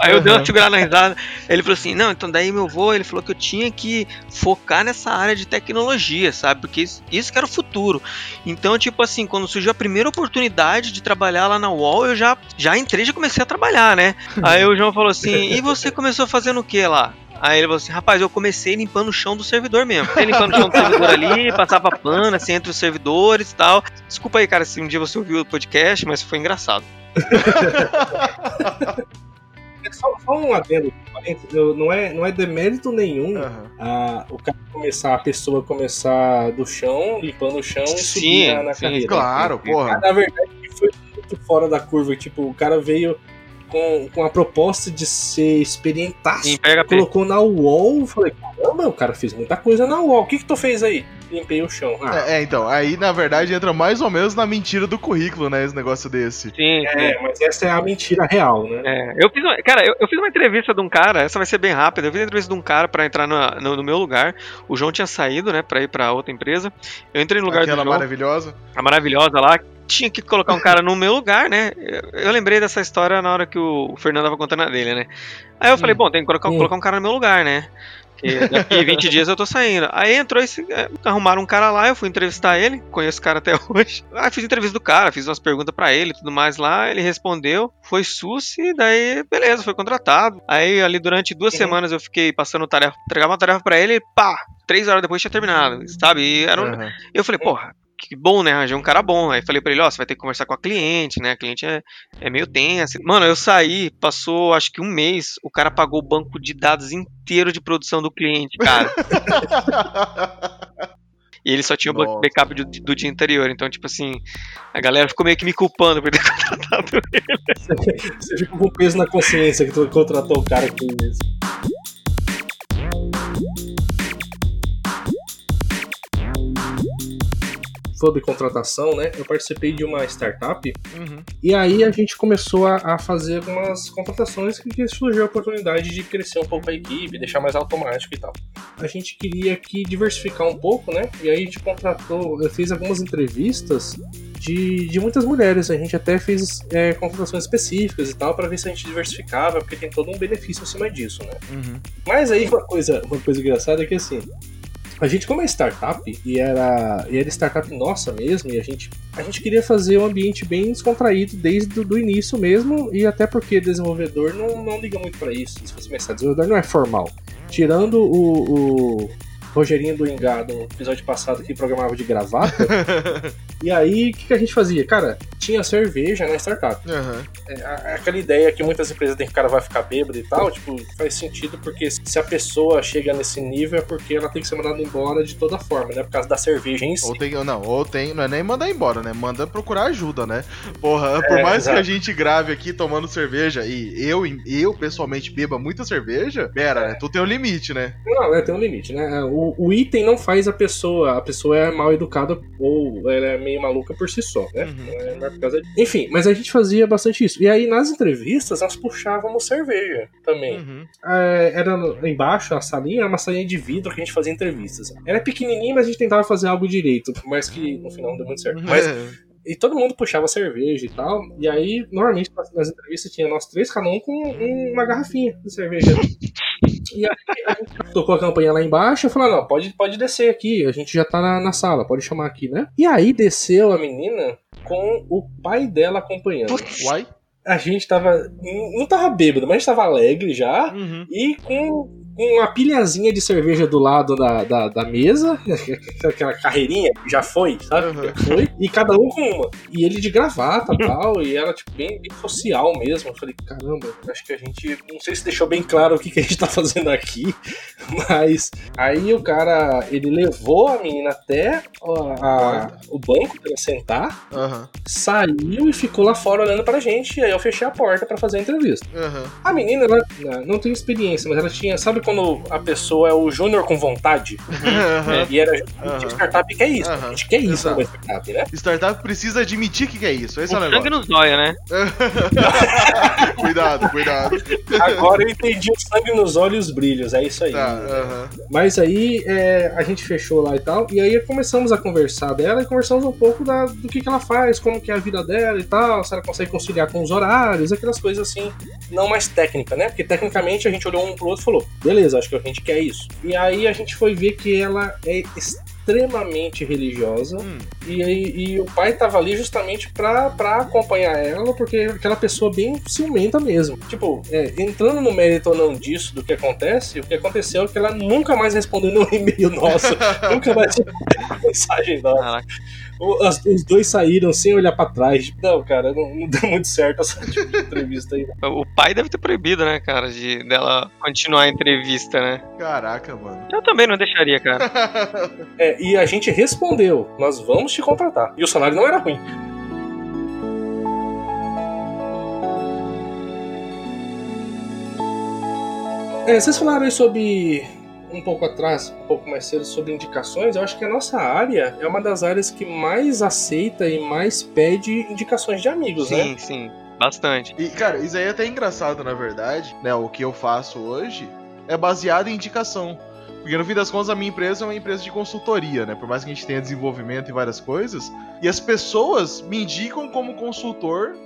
Aí eu dei uma segurada na risada. Ele falou assim: Não, então daí meu avô ele falou que eu tinha que focar nessa área de tecnologia, sabe? Porque isso, isso que era o futuro. Então, tipo assim, quando surgiu a primeira oportunidade de trabalhar lá na UOL, eu já, já entrei e já comecei a trabalhar, né? Aí o João falou assim: E você começou fazendo o que lá? Aí ele falou assim, rapaz, eu comecei limpando o chão do servidor mesmo. Comecei limpando o chão do servidor ali, passava pano, assim, entre os servidores e tal. Desculpa aí, cara, se um dia você ouviu o podcast, mas foi engraçado. só, só um adendo, não é, não é demérito nenhum uhum. a, o cara começar, a pessoa começar do chão, limpando o chão e subir na, na sim, carreira. Claro, porra. Na verdade, foi muito fora da curva. Tipo, o cara veio com, com a proposta de ser experientaço. Colocou na UOL, falei, caramba, o cara fez muita coisa na UOL. O que que tu fez aí? Limpei o chão. Ah. É, é, então, aí na verdade entra mais ou menos na mentira do currículo, né? Esse negócio desse. Sim. É, mas essa é a mentira real, né? É, eu fiz uma, cara, eu, eu, fiz uma entrevista de um cara, essa vai ser bem rápida. Eu fiz uma entrevista de um cara pra entrar no, no, no meu lugar. O João tinha saído, né, pra ir pra outra empresa. Eu entrei no lugar Aquela do João. maravilhosa. A maravilhosa lá, tinha que colocar um cara no meu lugar, né? Eu, lembrei dessa história na hora que o Fernando tava contando a dele, né? Aí eu falei, hum. bom, tem que colocar, hum. colocar um cara no meu lugar, né? Porque daqui 20 dias eu tô saindo. Aí entrou esse. É, arrumaram um cara lá, eu fui entrevistar ele, conheço o cara até hoje. Aí fiz entrevista do cara, fiz umas perguntas para ele e tudo mais lá. Ele respondeu, foi sus e daí, beleza, foi contratado. Aí ali durante duas uhum. semanas eu fiquei passando tarefa, entregava uma tarefa para ele e pá, três horas depois tinha terminado, sabe? E era um... uhum. Eu falei, porra, que bom, né? Arranjei um cara bom. Aí falei pra ele, ó, você vai ter que conversar com a cliente, né? A cliente é, é meio tensa. Mano, eu saí, passou acho que um mês, o cara pagou o banco de dados inteiro de produção do cliente, cara. E ele só tinha o Nossa. backup do, do dia anterior. Então, tipo assim, a galera ficou meio que me culpando por ter contratado ele. Você fica com peso na consciência que tu contratou o cara aqui mesmo. Sobre contratação, né? Eu participei de uma startup Uhum. e aí a gente começou a, a fazer algumas contratações que, que surgiu a oportunidade de crescer um pouco a equipe, deixar mais automático e tal. A gente queria que diversificar um pouco, né? E aí a gente contratou, eu fiz algumas entrevistas de, de muitas mulheres. A gente até fez é, contratações específicas e tal para ver se a gente diversificava, porque tem todo um benefício em cima disso, né? Uhum. Mas aí uma coisa, uma coisa engraçada é que assim, a gente como é startup e era, e era startup nossa mesmo, e a gente, a gente queria fazer um ambiente bem descontraído desde o início mesmo, e até porque desenvolvedor não, não liga muito para isso. Se você pensar, desenvolvedor não é formal. Tirando o, o Rogerinho do Engado no episódio passado que programava de gravata, e aí o que, que a gente fazia? Cara, tinha cerveja na startup. Uhum. É, aquela ideia que muitas empresas têm que o cara vai ficar bêbado e tal, tipo, faz sentido porque se a pessoa chega nesse nível é porque ela tem que ser mandada embora de toda forma, né? Por causa da cerveja em si. Ou tem, não, ou tem, não é nem mandar embora, né? Manda procurar ajuda, né? Porra, por É, mais que exato. a gente grave aqui tomando cerveja e eu, eu pessoalmente beba muita cerveja, pera, né? Tu tem um limite, né? Não, é, tem um limite, né? O, o item não faz a pessoa, a pessoa é mal educada ou ela é meio maluca por si só, né? Uhum. Não é- é por causa disso. Enfim, mas a gente fazia bastante isso. E aí nas entrevistas nós puxávamos cerveja também. Uhum. É, era no- embaixo, a salinha, era uma salinha de vidro que a gente fazia entrevistas. Era pequenininha, mas a gente tentava fazer algo direito, por mais que no final não deu muito certo. Mas, É. e todo mundo puxava cerveja e tal, e aí, normalmente, nas- entrevistas tinha nós três, cada um com um- uma garrafinha de cerveja. E aí a gente tocou a campanha lá embaixo e falou: não, pode, pode descer aqui, a gente já tá na, na sala, pode chamar aqui, né? E aí desceu a menina com o pai dela acompanhando. Uai? A gente tava. Não tava bêbado, mas a gente tava alegre já. Uhum. E com com uma pilhazinha de cerveja do lado da, da, da mesa, aquela carreirinha, já foi, sabe? Uhum. Já foi, e cada um com uma. E ele de gravata e tal, e ela, tipo, bem, bem social mesmo. Eu falei, caramba, acho que a gente. Não sei se deixou bem claro o que, que a gente tá fazendo aqui, mas aí o cara, ele levou a menina até a- a- o banco pra sentar, Aham. saiu e ficou lá fora olhando pra gente, e aí eu fechei a porta pra fazer a entrevista. Aham. A menina, ela ela não tem experiência, mas ela tinha. Sabe quando a pessoa é o júnior com vontade? Aham. E era a startup que é isso. Aham. A gente quer isso Exato. numa startup, né? Startup precisa admitir que é isso. Esse O é o sangue negócio. nos zóia, né? cuidado, cuidado. Agora eu entendi o sangue nos olhos os brilhos, é isso aí. Tá, aham. Mas aí é, a gente fechou lá e tal, e aí começamos a conversar dela e conversamos um pouco da- do que, que ela faz, como que é a vida dela e tal, se ela consegue conciliar com os horários, aquelas coisas assim, não mais técnica, né? Porque tecnicamente a gente olhou um pro outro e falou, beleza, acho que a gente quer isso. E aí a gente foi ver que ela é extremamente religiosa Hum, e, aí- e o pai tava ali justamente pra, pra acompanhar ela, porque aquela pessoa bem ciumenta mesmo. Tipo, é, entrando no mérito ou não disso, do que acontece, o que aconteceu é que ela nunca mais respondeu nenhum e-mail nosso, nunca mais respondeu mensagem nossa. Caraca. Os dois saíram sem olhar pra trás. Não, cara, não, não deu muito certo essa tipo de entrevista aí. O pai deve ter proibido, né, cara, de dela continuar a entrevista, né? Caraca, mano. Eu também não deixaria, cara. É, e a gente respondeu: nós vamos te contratar. E o salário não era ruim. É, vocês falaram aí sobre. Um pouco atrás, um pouco mais cedo, sobre indicações. Eu acho que a nossa área é uma das áreas que mais aceita e mais pede indicações de amigos, né? Sim, sim. Bastante. E, cara, isso aí é até engraçado, na verdade, né? O que eu faço hoje é baseado em indicação. Porque no fim das contas, a minha empresa é uma empresa de consultoria, né? Por mais que a gente tenha desenvolvimento e várias coisas. E as pessoas me indicam como consultor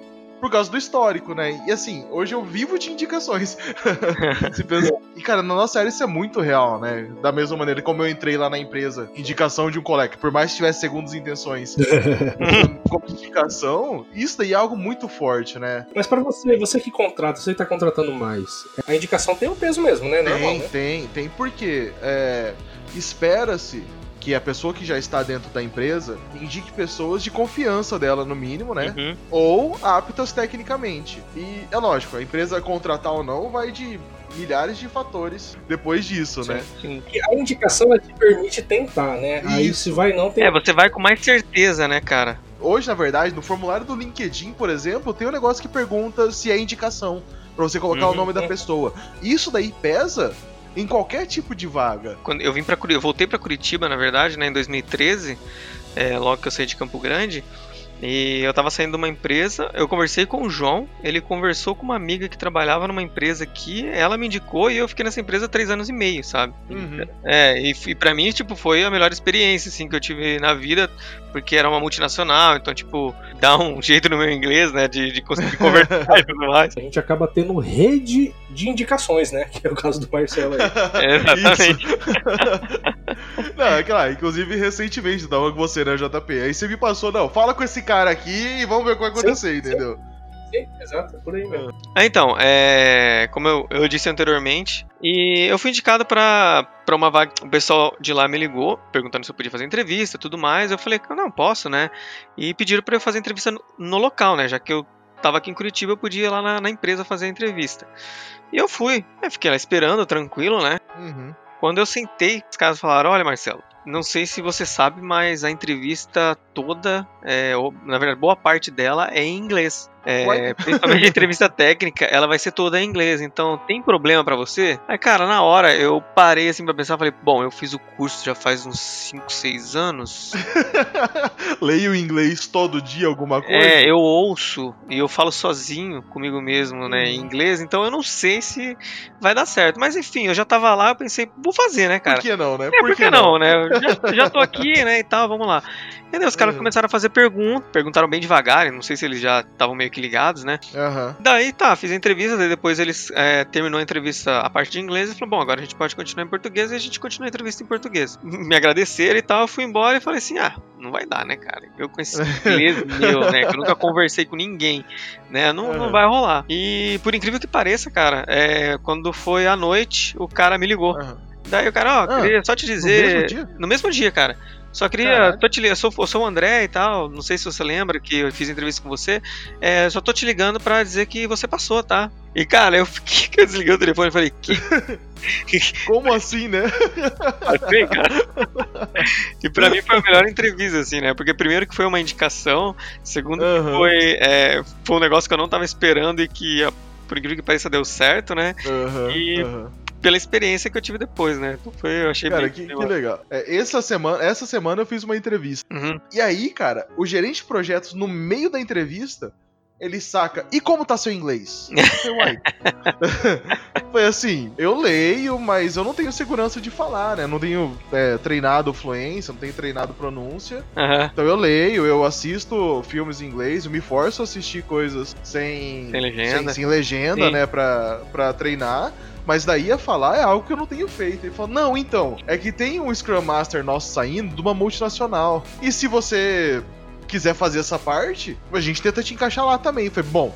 por causa do histórico, né? E assim, hoje eu vivo de indicações. Se pensa- E, cara, na nossa área isso é muito real, né? Da mesma maneira como eu entrei lá na empresa, indicação de um colega, por mais que tivesse segundas intenções como indicação, isso daí é algo muito forte, né? Mas pra você, você que contrata, você que tá contratando mais, a indicação tem o peso mesmo, né? Normal, Tem, né? tem, tem, porque é, espera-se que a pessoa que já está dentro da empresa indique pessoas de confiança dela, no mínimo, né? Uhum. Ou aptas tecnicamente. E é lógico, a empresa contratar ou não vai de milhares de fatores depois disso, né? Sim. E a indicação ela te permite tentar, né? Aí Isso. se vai não tem. É, você vai com mais certeza, né, cara? Hoje, na verdade, no formulário do LinkedIn, por exemplo, tem um negócio que pergunta se é indicação. Pra você colocar Uhum. o nome da pessoa. Isso daí pesa em qualquer tipo de vaga. Quando eu vim para eu voltei para Curitiba, na verdade, né, em 2013, é, logo que eu saí de Campo Grande. E eu tava saindo de uma empresa, eu conversei com o João, ele conversou com uma amiga que trabalhava numa empresa aqui, ela me indicou e eu fiquei nessa empresa três anos e meio, sabe? Uhum. É, e, e para mim, tipo, foi a melhor experiência, assim, que eu tive na vida, porque era uma multinacional, então, tipo, dá um jeito no meu inglês, né, de, de conseguir conversar e tudo mais. A gente acaba tendo rede de indicações, né? Que é o caso do Marcelo aí. É, exatamente. Isso. não, é claro, inclusive recentemente eu tava com você, né, JP? Aí você me passou, não, fala com esse cara aqui e vamos ver o que vai acontecer, Sim, entendeu? Sim, exato, é por aí mesmo. Ah, então, é, como eu, eu disse anteriormente, e eu fui indicado pra pra uma vaga. O pessoal de lá me ligou, perguntando se eu podia fazer entrevista e tudo mais. Eu falei que não, posso, né? E pediram pra eu fazer entrevista no, no local, né? Já que eu tava aqui em Curitiba, eu podia ir lá na, na empresa fazer a entrevista. E eu fui. Eu fiquei lá esperando, tranquilo, né? Uhum. Quando eu sentei, os caras falaram: Olha, Marcelo, não sei se você sabe, mas a entrevista toda, é, ou, na verdade, boa parte dela é em inglês. É, principalmente a entrevista técnica, ela vai ser toda em inglês. Então, tem problema pra você? Aí, cara, na hora eu parei assim pra pensar, falei: Bom, eu fiz o curso já faz uns 5, 6 anos. Leio inglês todo dia alguma coisa. É, eu ouço e eu falo sozinho comigo mesmo, né, em inglês. Então, eu não sei se vai dar certo. Mas enfim, eu já tava lá, eu pensei: Vou fazer, né, cara? Por que não, né? É, por que não, né? Eu já, já tô aqui, né, e tal, vamos lá. E daí os caras Uhum. começaram a fazer perguntas, perguntaram bem devagar, não sei se eles já estavam meio que ligados, né? Aham. Daí tá, fiz a entrevista, daí depois eles é, terminou a entrevista a parte de inglês e falou, bom, agora a gente pode continuar em português e a gente continua a entrevista em português. Me agradeceram e tal, eu fui embora e falei assim, ah, não vai dar, né, cara? Eu com esse inglês meu, né, que eu nunca conversei com ninguém, né, não, não Uhum. vai rolar. E por incrível que pareça, cara, é, quando foi à noite, o cara me ligou. Daí o cara, ó, Ah, queria só te No dizer... mesmo dia? No mesmo dia, cara. Só queria. Tô te eu sou, eu sou o André e tal. Não sei se você lembra que eu fiz entrevista com você. É, só tô te ligando pra dizer que você passou, tá? E cara, eu fiquei que eu desliguei o telefone e falei, que Como assim, né? passei, cara? E pra mim foi a melhor entrevista, assim, né? Porque primeiro que foi uma indicação, segundo que Aham. foi, é, foi um negócio que eu não tava esperando e que, por incrível que pareça, deu certo, né? Aham, E- aham. Pela experiência que eu tive depois, né? Então foi, eu achei Cara, bem. que, que legal. É, essa, semana, essa semana eu fiz uma entrevista. Uhum. E aí, cara, o gerente de projetos, no meio da entrevista, ele saca. E como tá seu inglês? Foi assim, eu leio, mas eu não tenho segurança de falar, né? Não tenho é, treinado fluência, não tenho treinado pronúncia. Aham. Então eu leio, eu assisto filmes em inglês, eu me forço a assistir coisas sem, Sem legenda. sem, sem legenda, Sim. né, pra, pra treinar. Mas daí a falar é algo que eu não tenho feito. Ele falou: Não, então, é que tem um Scrum Master nosso saindo de uma multinacional. E se você quiser fazer essa parte, a gente tenta te encaixar lá também. Falei: Bom,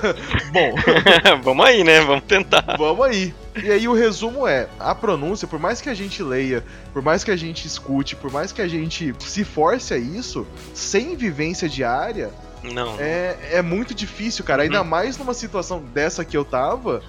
bom, Vamos aí, né? Vamos tentar. vamos aí. E aí o resumo é: a pronúncia, por mais que a gente leia, por mais que a gente escute, por mais que a gente se force a isso, sem vivência diária, Não. é, é muito difícil, cara. Ainda Uhum. mais numa situação dessa que eu tava.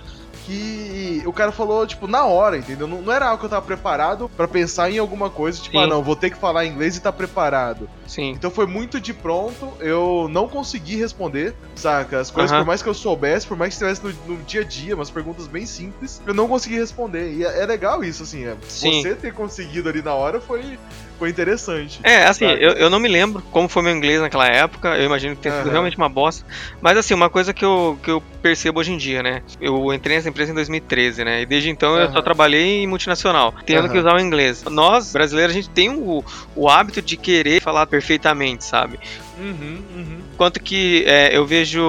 Que o cara falou, tipo, na hora, entendeu? Não, não era algo que eu tava preparado pra pensar em alguma coisa, tipo, Sim. ah, não, vou ter que falar inglês e tá preparado. Sim. Então foi muito de pronto, eu não consegui responder, saca? As coisas, Aham. por mais que eu soubesse, por mais que estivesse no, no dia a dia, umas perguntas bem simples, eu não consegui responder. E é, é legal isso, assim, é, você ter conseguido ali na hora foi, foi interessante. É, assim, eu, eu não me lembro como foi meu inglês naquela época, eu imagino que tenha sido realmente uma bosta. Mas assim, uma coisa que eu, que eu percebo hoje em dia, né? Eu entrei nessa empresa em 2013, né? E desde então eu só trabalhei em multinacional, tendo Aham. que usar o inglês. Nós, brasileiros, a gente tem o, o hábito de querer falar perfeitamente, sabe? Uhum, uhum. Quanto que é, eu vejo.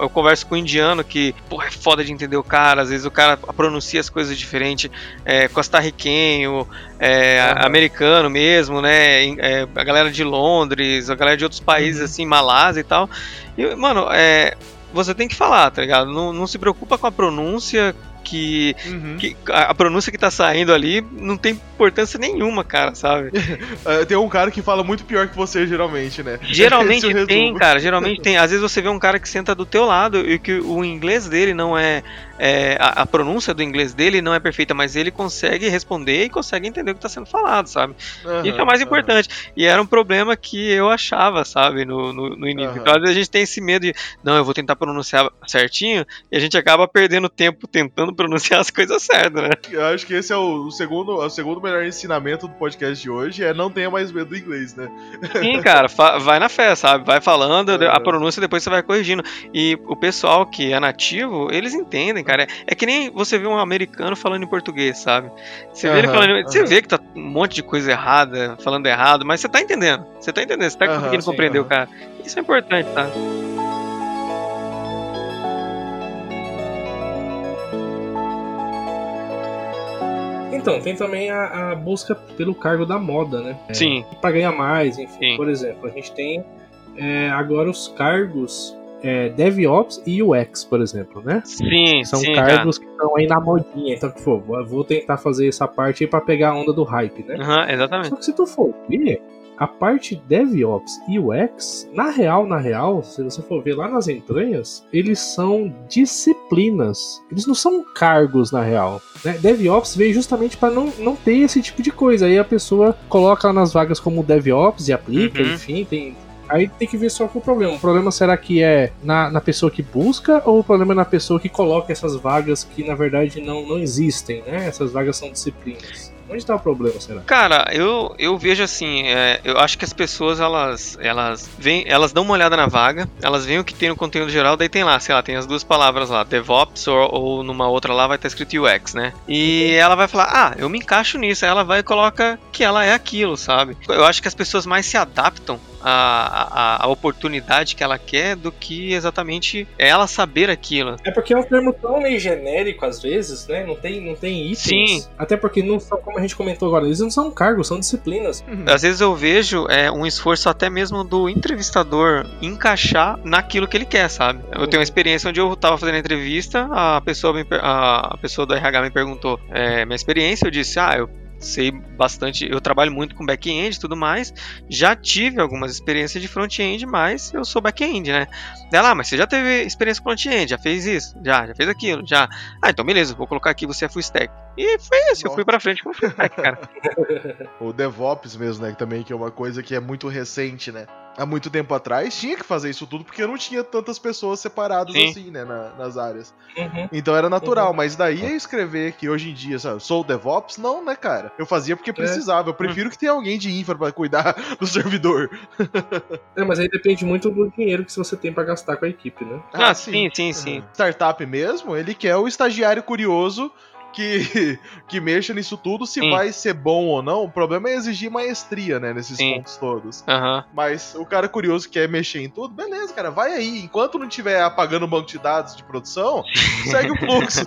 Eu converso com um indiano que, porra, é foda de entender o cara. Às vezes o cara pronuncia as coisas diferente. É, costarriquenho, é, Aham. americano mesmo, né? é, a galera de Londres, a galera de outros países, Uhum. assim, Malásia e tal. E, mano, é, você tem que falar, tá ligado? Não, não se preocupa com a pronúncia. Que, Uhum. que a a pronúncia que tá saindo ali não tem importância nenhuma, cara, sabe? É, tem um cara que fala muito pior que você, geralmente, né? Geralmente tem, cara, geralmente tem. Às vezes você vê um cara que senta do teu lado e que o inglês dele não é, é, a, a pronúncia do inglês dele não é perfeita, mas ele consegue responder e consegue entender o que tá sendo falado, sabe? Aham, Isso é o mais aham. importante. E era um problema que eu achava, sabe, no, no, no início. Aham. Então, às vezes a gente tem esse medo de, não, eu vou tentar pronunciar certinho, e a gente acaba perdendo tempo tentando pronunciar as coisas certas, né? Eu acho que esse é o, o segundo, o segundo melhor ensinamento do podcast de hoje, é não tenha mais medo do inglês, né? Sim, cara, vai na fé, sabe? Vai falando, Aham. a pronúncia depois você vai corrigindo. E o pessoal que é nativo, eles entendem, cara. É que nem você vê um americano falando em português, sabe? Você vê ele falando. Você aham. vê que tá um monte de coisa errada, falando errado, mas você tá entendendo. Você tá entendendo, você tá conseguindo sim, compreender o cara. Isso é importante, tá? Então, tem também a, a busca pelo cargo da moda, né? Sim, Pra ganhar mais, enfim. Sim. Por exemplo, a gente tem é, agora os cargos é, DevOps e UX, por exemplo, né? sim, São sim, cara. cargos que estão aí na modinha. Então, que for, vou tentar fazer essa parte aí pra pegar a onda do hype, né? Aham, exatamente. Só que se tu for ver, a parte DevOps e UX, na real, na real, se você for ver lá nas entranhas, eles são disciplinas. Eles não são cargos, na real. Né? DevOps veio justamente para não, não ter esse tipo de coisa. Aí a pessoa coloca lá nas vagas como DevOps e aplica, Uhum. enfim, tem. Aí tem que ver só qual o problema. O problema será que é na, na pessoa que busca ou o problema é na pessoa que coloca essas vagas que na verdade não, não existem, né? Essas vagas são disciplinas. Onde tá o problema, será? Cara, eu, eu vejo assim, é, eu acho que as pessoas elas elas vêm, elas dão uma olhada na vaga, elas veem o que tem no conteúdo geral, daí tem lá, sei lá, tem as duas palavras lá, DevOps ou, ou numa outra lá vai estar escrito UX, né? E ela vai falar, ah, eu me encaixo nisso, aí ela vai e coloca que ela é aquilo, sabe? Eu acho que as pessoas mais se adaptam à, à, à oportunidade que ela quer do que exatamente ela saber aquilo. É porque é um termo tão meio genérico às vezes, né? Não tem, não tem itens. Sim. Até porque não são, como a gente comentou agora, eles não são cargos, são disciplinas. Às vezes eu vejo é, um esforço até mesmo do entrevistador encaixar naquilo que ele quer, sabe? Eu tenho uma experiência onde eu tava fazendo a entrevista, a pessoa, me a, a pessoa do RH me perguntou é, minha experiência, eu disse, ah, eu sei bastante, eu trabalho muito com back-end e tudo mais, já tive algumas experiências de front-end, mas eu sou back-end, né? Ela, ah, mas você já teve experiência com front-end, já fez isso? Já, já fez aquilo, já. Ah, então beleza, vou colocar aqui você é full stack. E foi isso, eu fui pra frente com full stack, cara. O DevOps mesmo, né? Também que é uma coisa que é muito recente, né? Há muito tempo atrás tinha que fazer isso tudo porque não tinha tantas pessoas separadas Sim. assim, né? na- nas áreas. Uhum. Então era natural, mas daí eu escrever que hoje em dia, sabe, sou DevOps, não, né, cara? Eu fazia porque precisava. Eu prefiro que tenha alguém de infra pra cuidar do servidor. É, mas aí depende muito do dinheiro que você tem pra gastar com a equipe, né? Ah, sim, sim, sim. Uhum. Startup mesmo, ele quer o estagiário curioso que, que mexa nisso tudo, se Sim. vai ser bom ou não. O problema é exigir maestria, né, nesses Sim. pontos todos. Aham. Mas o cara curioso que quer mexer em tudo, beleza, cara, vai aí. Enquanto não estiver apagando o banco de dados de produção, segue o fluxo.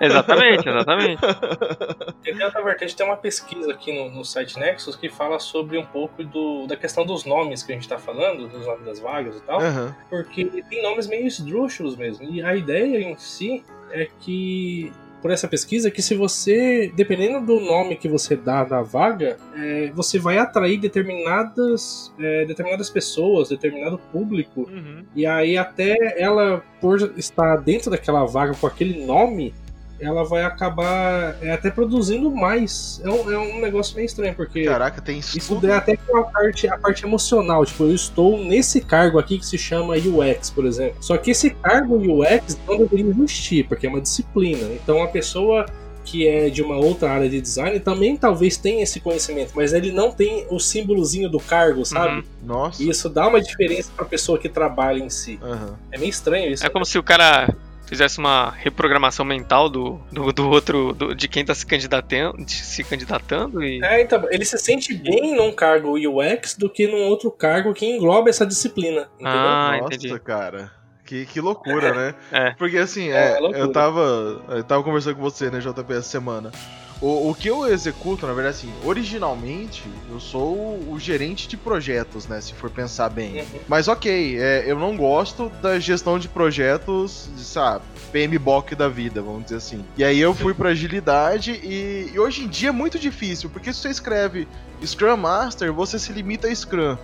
Exatamente, exatamente. Tem outra vertente, tem uma pesquisa aqui no, no site Nexus que fala sobre um pouco do, da questão dos nomes que a gente tá falando, dos nomes das vagas e tal, Aham. porque tem nomes meio esdrúxulos mesmo. E a ideia em si é que, por essa pesquisa, que se você, dependendo do nome que você dá na vaga, é, você vai atrair determinadas, é, determinadas pessoas, determinado público Uhum. E aí até ela, por estar dentro daquela vaga com aquele nome, ela vai acabar é, até produzindo mais. É um, é um negócio meio estranho, porque Caraca, tem isso. isso daí até com a parte, a parte emocional. Tipo, eu estou nesse cargo aqui que se chama UX, por exemplo. Só que esse cargo UX não deveria existir, porque é uma disciplina. Então a pessoa que é de uma outra área de design também talvez tenha esse conhecimento, mas ele não tem o símbolozinho do cargo, sabe? Uhum. Nossa. E isso dá uma diferença pra pessoa que trabalha em si. Aham. É meio estranho isso. É como se o cara fizesse uma reprogramação mental do, do, do outro, do- de quem tá se candidatando, se candidatando e. É, então, ele se sente bem num cargo UX do que num outro cargo que engloba essa disciplina. Entendeu? Ah, Nossa, entendi. cara. Que, que loucura, né? É. Porque assim, É, é, eu tava. Eu tava conversando com você, né, JP, essa semana. O, o que eu executo, na verdade, assim, originalmente, eu sou o gerente de projetos, né? Se for pensar bem. Uhum. Mas ok, é, eu não gosto da gestão de projetos, sabe, PMBOK da vida, vamos dizer assim. E aí eu fui pra agilidade e, e hoje em dia é muito difícil, porque se você escreve Scrum Master, você se limita a Scrum.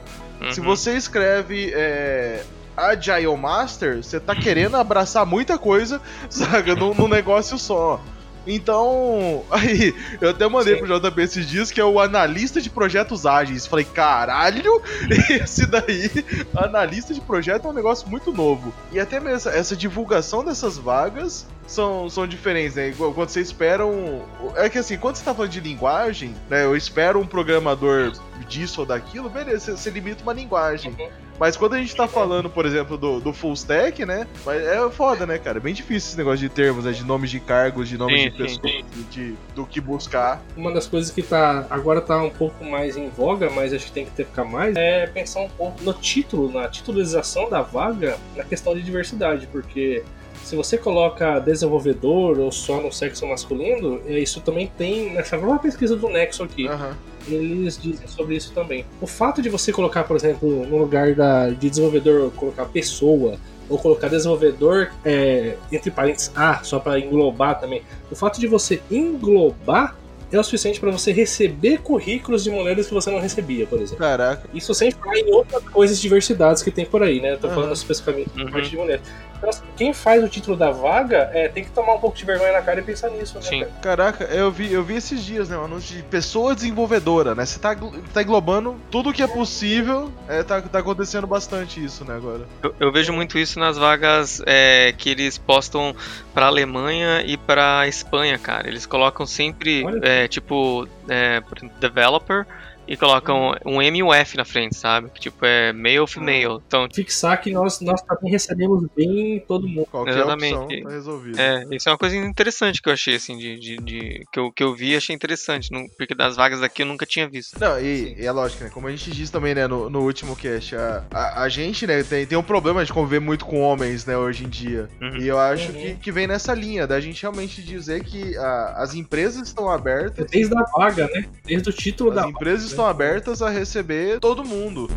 Se Uhum. você escreve é, Agile Master, você tá querendo abraçar muita coisa, saca, num, num negócio só. Então, aí, eu até mandei Sim. pro JP esses dias que é o analista de projetos ágeis. Falei, caralho, esse daí, analista de projeto é um negócio muito novo. E até mesmo essa divulgação dessas vagas são, são diferentes, né? Quando você espera um. É que assim, quando você tá falando de linguagem, né? Eu espero um programador disso ou daquilo, beleza, você, você limita uma linguagem. Mas quando a gente tá falando, por exemplo, do, do full stack, né? Mas é foda, né, cara? É bem difícil esse negócio de termos, né? De nomes de cargos, de nomes Sim, de sim, pessoas, de, do que buscar. Uma das coisas que tá agora tá um pouco mais em voga, mas acho que tem que ter ficar mais, é pensar um pouco no título, na titularização da vaga, na questão de diversidade, porque se você coloca desenvolvedor ou só no sexo masculino, é, isso também tem nessa nova pesquisa do Nexo aqui. Aham. Eles dizem sobre isso também. O fato de você colocar, por exemplo, no lugar da, de desenvolvedor, colocar pessoa, ou colocar desenvolvedor, é, entre parênteses, A, só para englobar também. O fato de você englobar é o suficiente para você receber currículos de mulheres que você não recebia, por exemplo. Caraca. Isso sem falar em outras coisas diversidades que tem por aí, né? Eu tô Aham. falando especificamente da Uhum. parte de mulheres. Então, assim, quem faz o título da vaga é, tem que tomar um pouco de vergonha na cara e pensar nisso, né? Sim. cara? Caraca, eu vi, eu vi esses dias, né? Um anúncio de pessoa desenvolvedora, né? Você tá, tá englobando tudo que é possível. É, tá, tá acontecendo bastante isso, né, agora. Eu, eu vejo muito isso nas vagas é, que eles postam pra Alemanha e pra Espanha, cara. Eles colocam sempre, é, tipo, é, developer e colocam um M e um F na frente, sabe? Que tipo é male ou female. Então, Fixar que nós, nós também recebemos bem todo mundo. Qualquer Exatamente. opção tá resolvida. é, isso é uma coisa interessante que eu achei, assim, de, de, de- que, eu, que eu vi e achei interessante. não- porque das vagas daqui eu nunca tinha visto. Não, e, e é lógico, né? Como a gente disse também, né, no, no último cast, a, a, a gente, né, tem, tem um problema de conviver muito com homens, né, hoje em dia. Uhum. E eu acho Uhum. que, que vem nessa linha, da gente realmente dizer que a- as empresas estão abertas. Desde a vaga, né? Desde o título As da empresas estão abertas a receber todo mundo.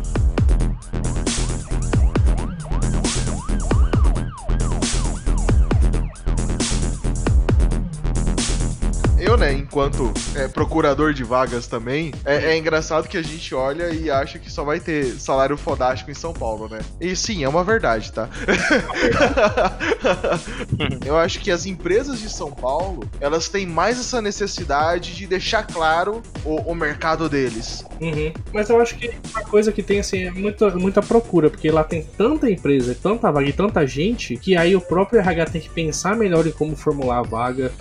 Eu, né, enquanto é, procurador de vagas também, é, é engraçado que a gente olha e acha que só vai ter salário fodástico em São Paulo, né? E sim, é uma verdade, tá? Eu acho que as empresas de São Paulo, elas têm mais essa necessidade de deixar claro o, o mercado deles. Uhum. Mas eu acho que uma coisa que tem assim é muita, muita procura, porque lá tem tanta empresa, tanta vaga e tanta gente, que aí o próprio RH tem que pensar melhor em como formular a vaga.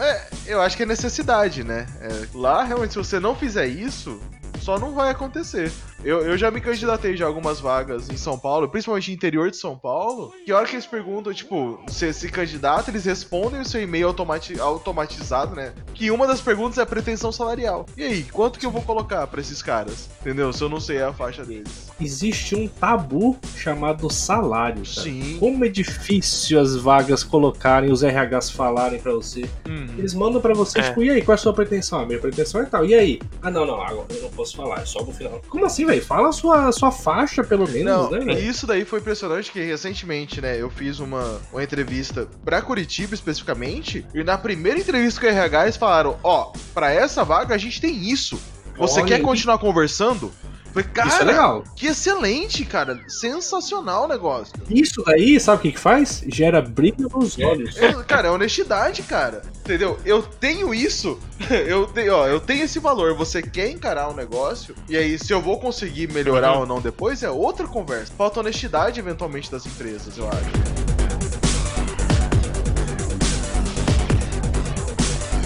Eu acho que é necessidade, né? É, lá, realmente, se você não fizer isso, só não vai acontecer. Eu, eu já me candidatei de algumas vagas em São Paulo, principalmente no interior de São Paulo, que a hora que eles perguntam, tipo, você se candidata, eles respondem o seu e-mail automati automatizado, né? Que uma das perguntas é a pretensão salarial. E aí, quanto que eu vou colocar pra esses caras? Entendeu? Se eu não sei a faixa deles. Existe um tabu chamado salário, cara. Sim. Como é difícil as vagas colocarem, os RHs falarem pra você. Uhum. Eles mandam pra você, É. tipo, e aí, qual é a sua pretensão? A minha pretensão é tal. E aí? Ah, não, não, agora eu não posso falar, é só no final. Como assim, velho? Fala a sua, a sua faixa, pelo menos, Não, né, velho? isso daí foi impressionante que recentemente, né, eu fiz uma, uma entrevista pra Curitiba especificamente, e na primeira entrevista com o RH eles falaram, ó, pra essa vaga a gente tem isso. Você Olha quer aí. continuar conversando? Falei, Isso é cara, legal. que excelente, cara. Sensacional o negócio. Isso daí, sabe o que que faz? Gera brilho nos olhos. Eu- cara, é honestidade, cara. Entendeu? Eu tenho isso. Eu tenho, ó, eu tenho esse valor. Você quer encarar um negócio? E aí, se eu vou conseguir melhorar Uhum. ou não depois, é outra conversa. Falta honestidade, eventualmente, das empresas, eu acho.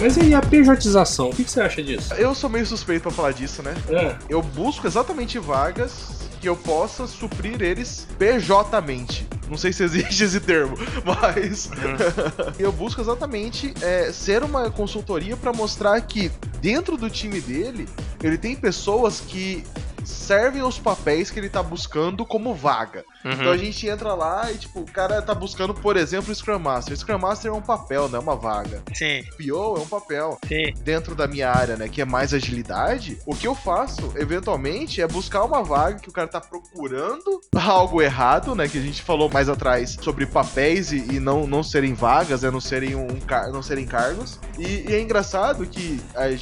Mas e aí, a pejotização? O que, que você acha disso? Eu sou meio suspeito pra falar disso, né? Ah, Eu busco exatamente vagas que eu possa suprir eles PJ-mente. Não sei se existe esse termo, mas eu busco exatamente é, ser uma consultoria pra mostrar que dentro do time dele ele tem pessoas que servem os papéis que ele tá buscando como vaga. Uhum. Então a gente entra lá e, tipo, o cara tá buscando, por exemplo, o Scrum Master. Scrum Master é um papel, não é uma vaga. Sim. PO é um papel. Sim. Dentro da minha área, né, que é mais agilidade, o que eu faço, eventualmente, é buscar uma vaga que o cara tá procurando algo errado, né, que a gente falou mais atrás sobre papéis e, e não, não serem vagas, né, não serem, um, não serem cargos. E, e é engraçado que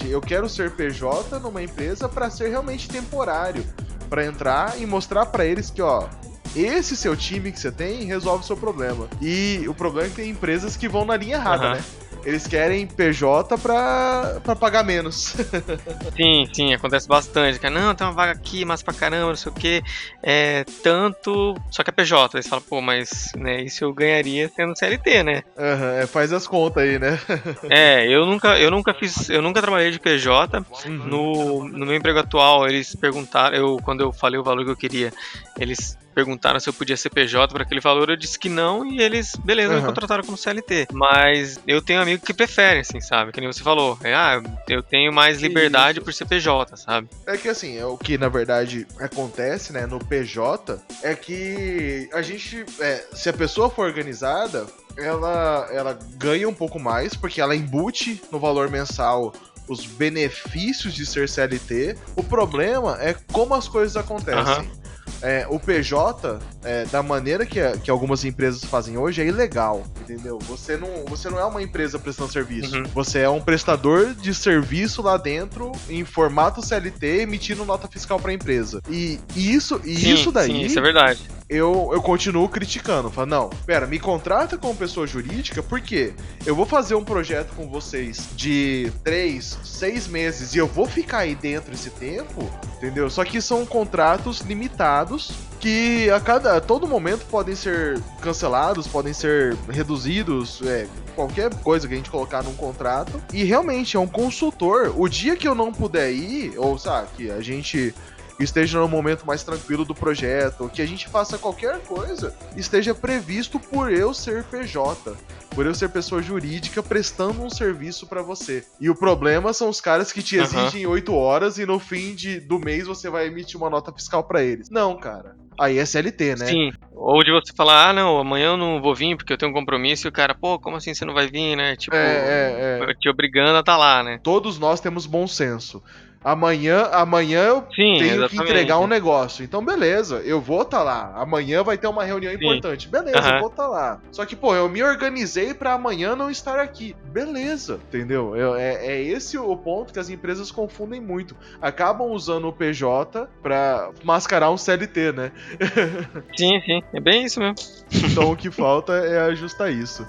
eu quero ser PJ numa empresa para ser realmente temporário para entrar e mostrar para eles que, ó, esse seu time que você tem resolve o seu problema. E o problema é que tem empresas que vão na linha errada, uhum. né? Eles querem PJ pra, pra pagar menos. sim, sim, acontece bastante. Cara, não, tem uma vaga aqui, mas pra caramba, não sei o que. É tanto. Só que é PJ. Aí você fala, pô, mas né, isso eu ganharia sendo CLT, né? Uhum, é, faz as contas aí, né? é, eu nunca, eu nunca fiz. Eu nunca trabalhei de PJ. Uhum. No, no meu emprego atual, eles perguntaram, eu, quando eu falei o valor que eu queria, eles perguntaram se eu podia ser PJ para aquele valor, eu disse que não e eles, beleza, uhum. me contrataram como CLT. Mas eu tenho amigos que preferem, assim, sabe? Que nem você falou. É, ah, eu tenho mais liberdade Isso. por ser PJ, sabe? É que assim, é o que na verdade acontece, né, no PJ, é que a gente, é, se a pessoa for organizada, ela, ela ganha um pouco mais, porque ela embute no valor mensal os benefícios de ser CLT. O problema é como as coisas acontecem. Uhum é, o PJ, é, da maneira que, que algumas empresas fazem hoje, é ilegal, entendeu? Você não, você não é uma empresa prestando serviço. Uhum. Você é um prestador de serviço lá dentro, em formato CLT, emitindo nota fiscal para a empresa. E isso, e sim, isso daí. Sim, isso é verdade eu, eu continuo criticando. Falo, não, pera, me contrata como pessoa jurídica, porque eu vou fazer um projeto com vocês de três, seis meses e eu vou ficar aí dentro esse tempo, entendeu? Só que são contratos limitados que a cada a todo momento podem ser cancelados, podem ser reduzidos, é, qualquer coisa que a gente colocar num contrato. E realmente é um consultor. O dia que eu não puder ir, ou sabe, que a gente esteja no momento mais tranquilo do projeto, que a gente faça qualquer coisa, esteja previsto por eu ser PJ, por eu ser pessoa jurídica prestando um serviço para você. E o problema são os caras que te exigem oito uhum. horas e no fim de, do mês você vai emitir uma nota fiscal para eles. Não, cara. Aí é CLT, né? Sim. Ou de você falar, ah, não, amanhã eu não vou vir porque eu tenho um compromisso e o cara, pô, como assim você não vai vir, né? Tipo, é, é, é. te obrigando a estar tá lá, né? Todos nós temos bom senso amanhã, amanhã eu Sim, tenho exatamente. que entregar um negócio. Então, beleza, eu vou estar tá lá. Amanhã vai ter uma reunião Sim. importante. Beleza, uhum. eu vou estar tá lá. Só que, pô, eu me organizei para amanhã não estar aqui. Beleza, entendeu? Eu, é, é esse o ponto que as empresas confundem muito. Acabam usando o PJ pra mascarar um CLT, né? sim, sim, é bem isso mesmo. Então o que falta é ajustar isso.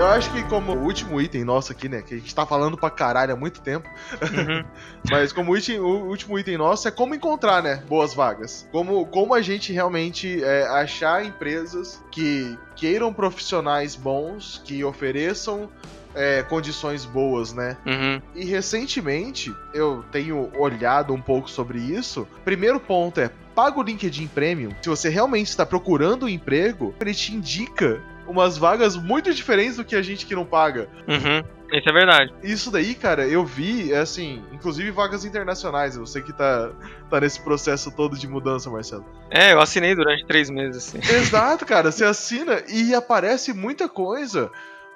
Eu acho que como último item nosso aqui, né? Que a gente tá falando pra caralho há muito tempo. Uhum. Mas como último, o último item nosso é como encontrar, né? Boas vagas. Como, como a gente realmente é, achar empresas que queiram profissionais bons, que ofereçam é, condições boas, né? Uhum. E recentemente eu tenho olhado um pouco sobre isso. Primeiro ponto é paga o LinkedIn Premium. Se você realmente está procurando um emprego, ele te indica umas vagas muito diferentes do que a gente que não paga. Uhum. Isso é verdade. Isso daí, cara, eu vi, é assim, inclusive vagas internacionais. Você que tá, tá nesse processo todo de mudança, Marcelo. É, eu assinei durante três meses, assim. Exato, cara. Você assina e aparece muita coisa.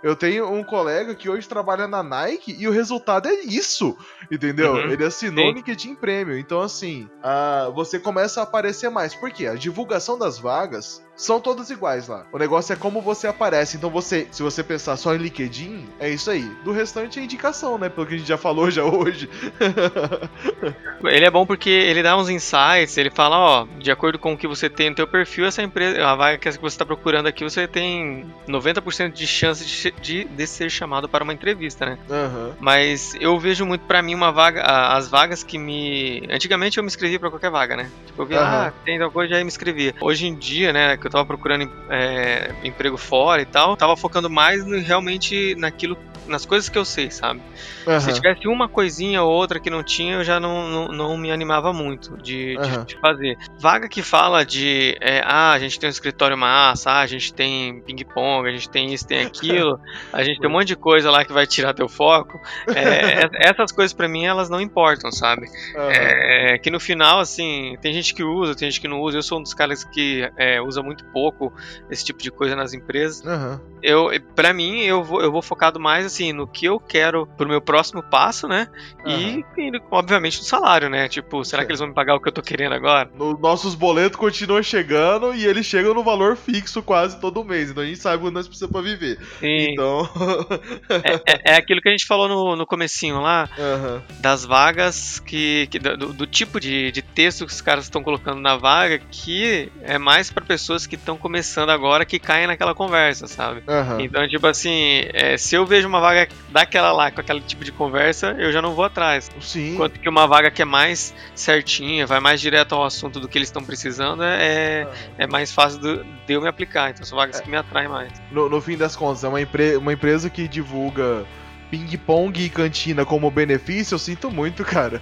Eu tenho um colega que hoje trabalha na Nike e o resultado é isso, entendeu? Uhum, Ele assinou o LinkedIn Premium. Então, assim, uh, você começa a aparecer mais. Por quê? A divulgação das vagas são todas iguais lá. O negócio é como você aparece. Então você, se você pensar só em LinkedIn, é isso aí. Do restante é indicação, né? Pelo que a gente já falou já hoje. ele é bom porque ele dá uns insights, ele fala, ó, de acordo com o que você tem no teu perfil, essa empresa, a vaga que você está procurando aqui, você tem 90% de chance de, de, de, ser chamado para uma entrevista, né? Uhum. Mas eu vejo muito para mim uma vaga, as vagas que me... Antigamente eu me inscrevi para qualquer vaga, né? Tipo, eu vi, uhum. ah, tem tal coisa, já me inscrevi. Hoje em dia, né, que eu tava procurando é, emprego fora e tal, tava focando mais no, realmente naquilo nas coisas que eu sei, sabe? Aham. Se tivesse uma coisinha ou outra que não tinha, eu já não, não, não me animava muito de, de- Aham. de fazer. Vaga que fala de, é, ah, a gente tem um escritório massa, ah, a gente tem ping-pong, a gente tem isso, tem aquilo, a gente tem um monte de coisa lá que vai tirar teu foco. É, essas coisas pra mim, elas não importam, sabe? É, que no final, assim, tem gente que usa, tem gente que não usa. Eu sou um dos caras que é, usa muito pouco esse tipo de coisa nas empresas. Aham. Eu, para mim, eu vou, eu vou focado mais assim no que eu quero pro meu próximo passo, né? E, e, obviamente no salário, né? Tipo, será que eles vão me pagar o que eu tô querendo agora? No- nossos boletos continuam chegando e eles chegam no valor fixo quase todo mês. Então a gente sabe quando nós precisamos pra viver. Sim. Então. É, é aquilo que a gente falou no, no comecinho lá, Aham. das vagas que, que- do, do tipo de, de texto que os caras estão colocando na vaga que é mais pra pessoas que estão começando agora que caem naquela conversa, sabe? Aham. Então, tipo assim, é, se eu vejo uma vaga daquela lá com aquele tipo de conversa, eu já não vou atrás. Sim. Enquanto que uma vaga que é mais certinha, vai mais direto ao assunto do que eles estão precisando, é, é mais fácil do- de eu me aplicar. Então são vagas que me atraem mais. No, no fim das contas, é uma, empre- uma empresa que divulga ping-pong e cantina como benefício, eu sinto muito, cara.